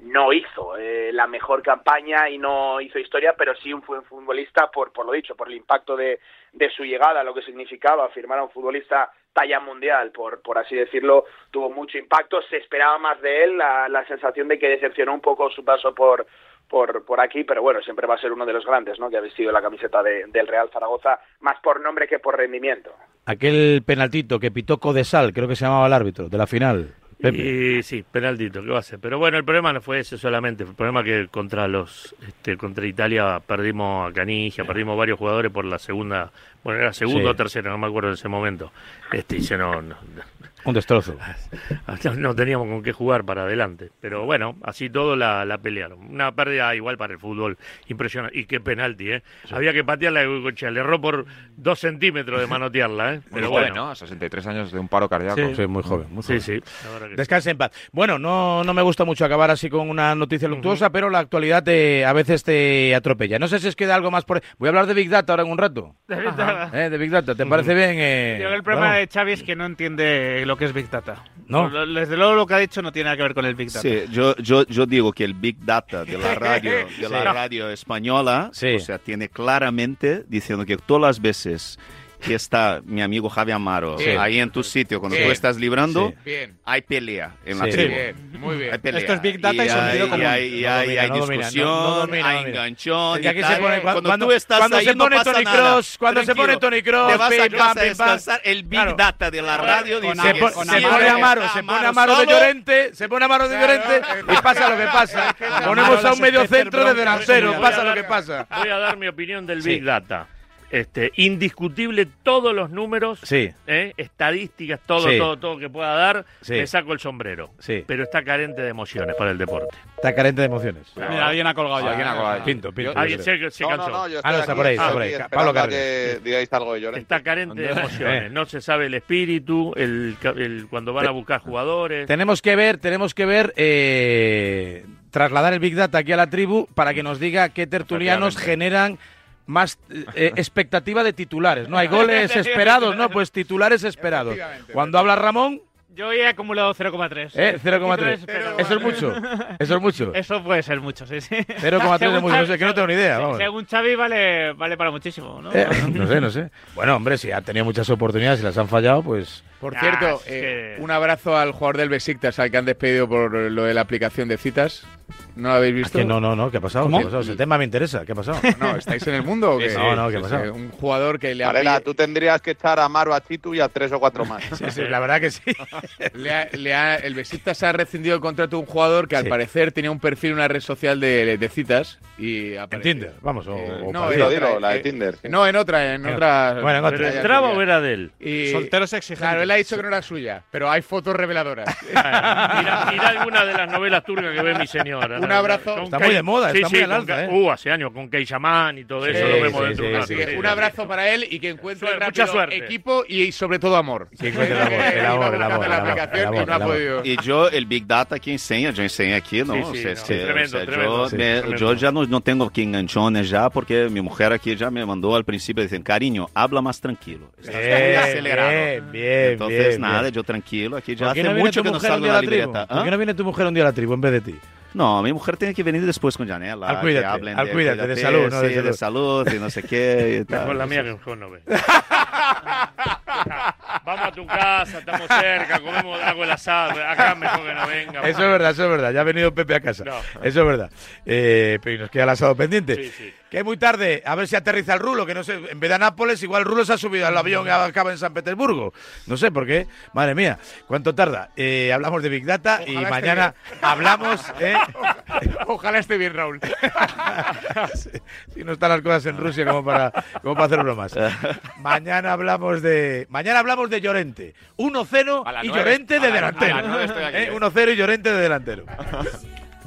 no hizo eh, la mejor campaña y no hizo historia, pero sí un futbolista por, por lo dicho, por el impacto de, de su llegada, lo que significaba firmar a un futbolista talla mundial, por, por así decirlo, tuvo mucho impacto, se esperaba más de él, la, la sensación de que decepcionó un poco su paso por, por, por aquí, pero bueno, siempre va a ser uno de los grandes, ¿no? Que ha vestido la camiseta de- del Real Zaragoza, más por nombre que por rendimiento. Aquel penaltito que pitó Codesal, creo que se llamaba el árbitro, de la final. Pepe. Y sí, penaltito, ¿qué va a ser? Pero bueno, el problema no fue ese solamente. El problema que contra los este, contra Italia perdimos a Canigia, perdimos varios jugadores por la segunda, bueno, era segundo Sí. o tercero, no me acuerdo en ese momento. Este, y se no, no, Un destrozo. no- no teníamos con qué jugar para adelante. Pero bueno, así todo la, la pelearon. Una pérdida igual para el fútbol, impresionante. Y qué penalti, ¿eh? Había que patearla de le erró por dos centímetros de manotearla, ¿eh? Muy Pero joven, bueno. ¿no? A 63 años de un paro cardíaco. Sí, sí, muy joven, muy Sí, joven. sí. sí. Descanse en paz. Bueno, no, no me gusta mucho acabar así con una noticia luctuosa, pero la actualidad te- a veces te atropella. No sé si os queda algo más por... Voy a hablar de Big Data ahora en un rato. De Big Data. ¿Eh? De Big Data, ¿te parece bien? eh, Yo creo que el problema de Xavi es que no entiende lo que es Big Data. ¿No? Desde luego lo que ha dicho no tiene nada que ver con el Big Data. Sí, yo, yo, yo digo que el Big Data de la radio, de la Sí. radio española, o sea, tiene claramente diciendo que todas las veces que está mi amigo Javi Amaro Sí. ahí en tu sitio, cuando Bien. tú estás librando, Sí. Hay pelea en la Sí. tribu. Bien, muy bien. Hay pelea. Esto es Big Data y hay- sentido común. y No hay, domina, hay no domina, discusión, no- no domina, no hay enganchón. Es que y aquí tal. se pone- cuando, cuando- tú estás cuando ahí se no pone pasa Tony nada. Cross, cuando se Tranquilo. pone Tony Cross, te vas a pim, pam, a pim, el Big Claro. Data de la radio. Con dice Se, se pone Amaro, se pone Amaro de. Llorente, se pone Amaro de Llorente y pasa lo que pasa. Ponemos a un medio centro de delantero, pasa lo que pasa. Voy a dar mi opinión del. Big Data. Este, indiscutible todos los números, Sí. ¿eh? estadísticas, todo, Sí. todo, todo que pueda dar, Sí. me saco el sombrero. Sí. Pero está carente de emociones para el deporte. Está carente de emociones. Mira, alguien ha colgado ya. Alguien ha colgado. Pinto, pinto. yo Alguien se, cansó. no, no, yo Ah, no, está aquí, por ahí, está por ahí. Pablo que digáis algo de Llorente. Está carente de Eh. emociones. No se sabe el espíritu, el- cuando van a buscar jugadores. Tenemos que ver, tenemos que ver, eh, trasladar el Big Data aquí a la tribu para que nos diga qué tertulianos generan más eh, expectativa de titulares. No hay goles esperados, no, pues titulares esperados. Cuando habla Ramón, Yo he acumulado 0,3. eh, 0,3. Titulares, pero- Eso es mucho. Eso es mucho. Eso puede ser mucho, sí, sí. 0,3 es mucho. No sé, que no tengo ni idea. Vamos. Según Xavi vale, vale para muchísimo, ¿no? Eh, no sé, no sé. Bueno, hombre, si ha tenido muchas oportunidades y las han fallado, pues. Por Ah, cierto, eh, que- un abrazo al jugador del Besiktas, al que han despedido por lo de la aplicación de citas. ¿No lo habéis visto? Que no, no, no. ¿Qué ha pasado? ¿Cómo? ¿Qué ha pasado? Ese tema me interesa. ¿Qué ha pasado? No, ¿estáis en el mundo o qué? No, no, ¿qué ha Sí, pasado? sí, Un jugador que le ha, Varela, tú tendrías que echar a Maru, a Chitu y a tres o cuatro más. Sí, sí, la verdad que sí. le ha- le ha- el Besiktas ha rescindido el contrato de un jugador que al Sí. parecer tenía un perfil en una red social de, de citas y En apareció. Tinder, vamos. O, Eh, o no, en Dilo, otra, dilo, la de eh, Tinder. sí. No, en otra, en En otra. otra. Bueno, en otra. ¿Pero ya entraba o era de él? Y, Solteros exigentes. Claro, él ha dicho que no era suya, pero hay fotos reveladoras. Mira, mira alguna de las novelas turcas que ve mi señora. Un abrazo. Con Está muy de moda, sí, está muy sí, al con alza, ¿eh? Uh, hace años, con Keishaman y todo Sí, eso lo vemos sí, dentro sí, de. Así que sí, un sí. abrazo para él y que encuentre Suerte, rápido mucha suerte. equipo y sobre todo amor. Que encuentre el amor, el amor, el amor, y yo, el Big Data que enseña, yo enseño aquí, ¿no? Sí, O sí, sea, no, es que, tremendo, o sea, tremendo, yo, ya no, tengo aquí enganchones ya, porque mi mujer aquí ya me mandó al principio, dicen, cariño, habla más tranquilo. Estás muy Bien, acelerado. bien, bien, Entonces, bien, nada, bien. yo tranquilo, aquí ya ¿Por qué hace no mucho que no salgo a la la tribu? libreta. ¿Por qué ¿Ah? no viene tu mujer un día a la tribu en vez de ti? No, mi mujer tiene que venir después con Janela. Al que cuídate, hablen al de, cuídate, de cuídate, salud, no de sí, salud. de salud y no sé qué. y tal. Mejor la mía que mejor no ve. Vamos a tu casa, estamos cerca, comemos algo el asado. Acá mejor que no venga. Eso es verdad, eso es verdad. Ya ha venido Pepe a casa. No. Eso es verdad. Eh, pero y nos queda el asado pendiente. Sí, sí. Que es muy tarde. A ver si aterriza el Rulo, que no sé. En vez de a Nápoles, igual el Rulo se ha subido al avión y acaba en San Petersburgo. No sé por qué. Madre mía, ¿cuánto tarda? Eh, hablamos de Big Data y esté mañana hablamos. ¿eh? Ojalá esté bien, Raúl. si no están las cosas en Rusia como para, como para hacer bromas. Mañana hablamos de. Mañana hablamos de Llorente. 1-0 A las y Llorente de delantero. las nueve estoy aquí, ¿Eh? ¿eh? 1-0 y Llorente de delantero.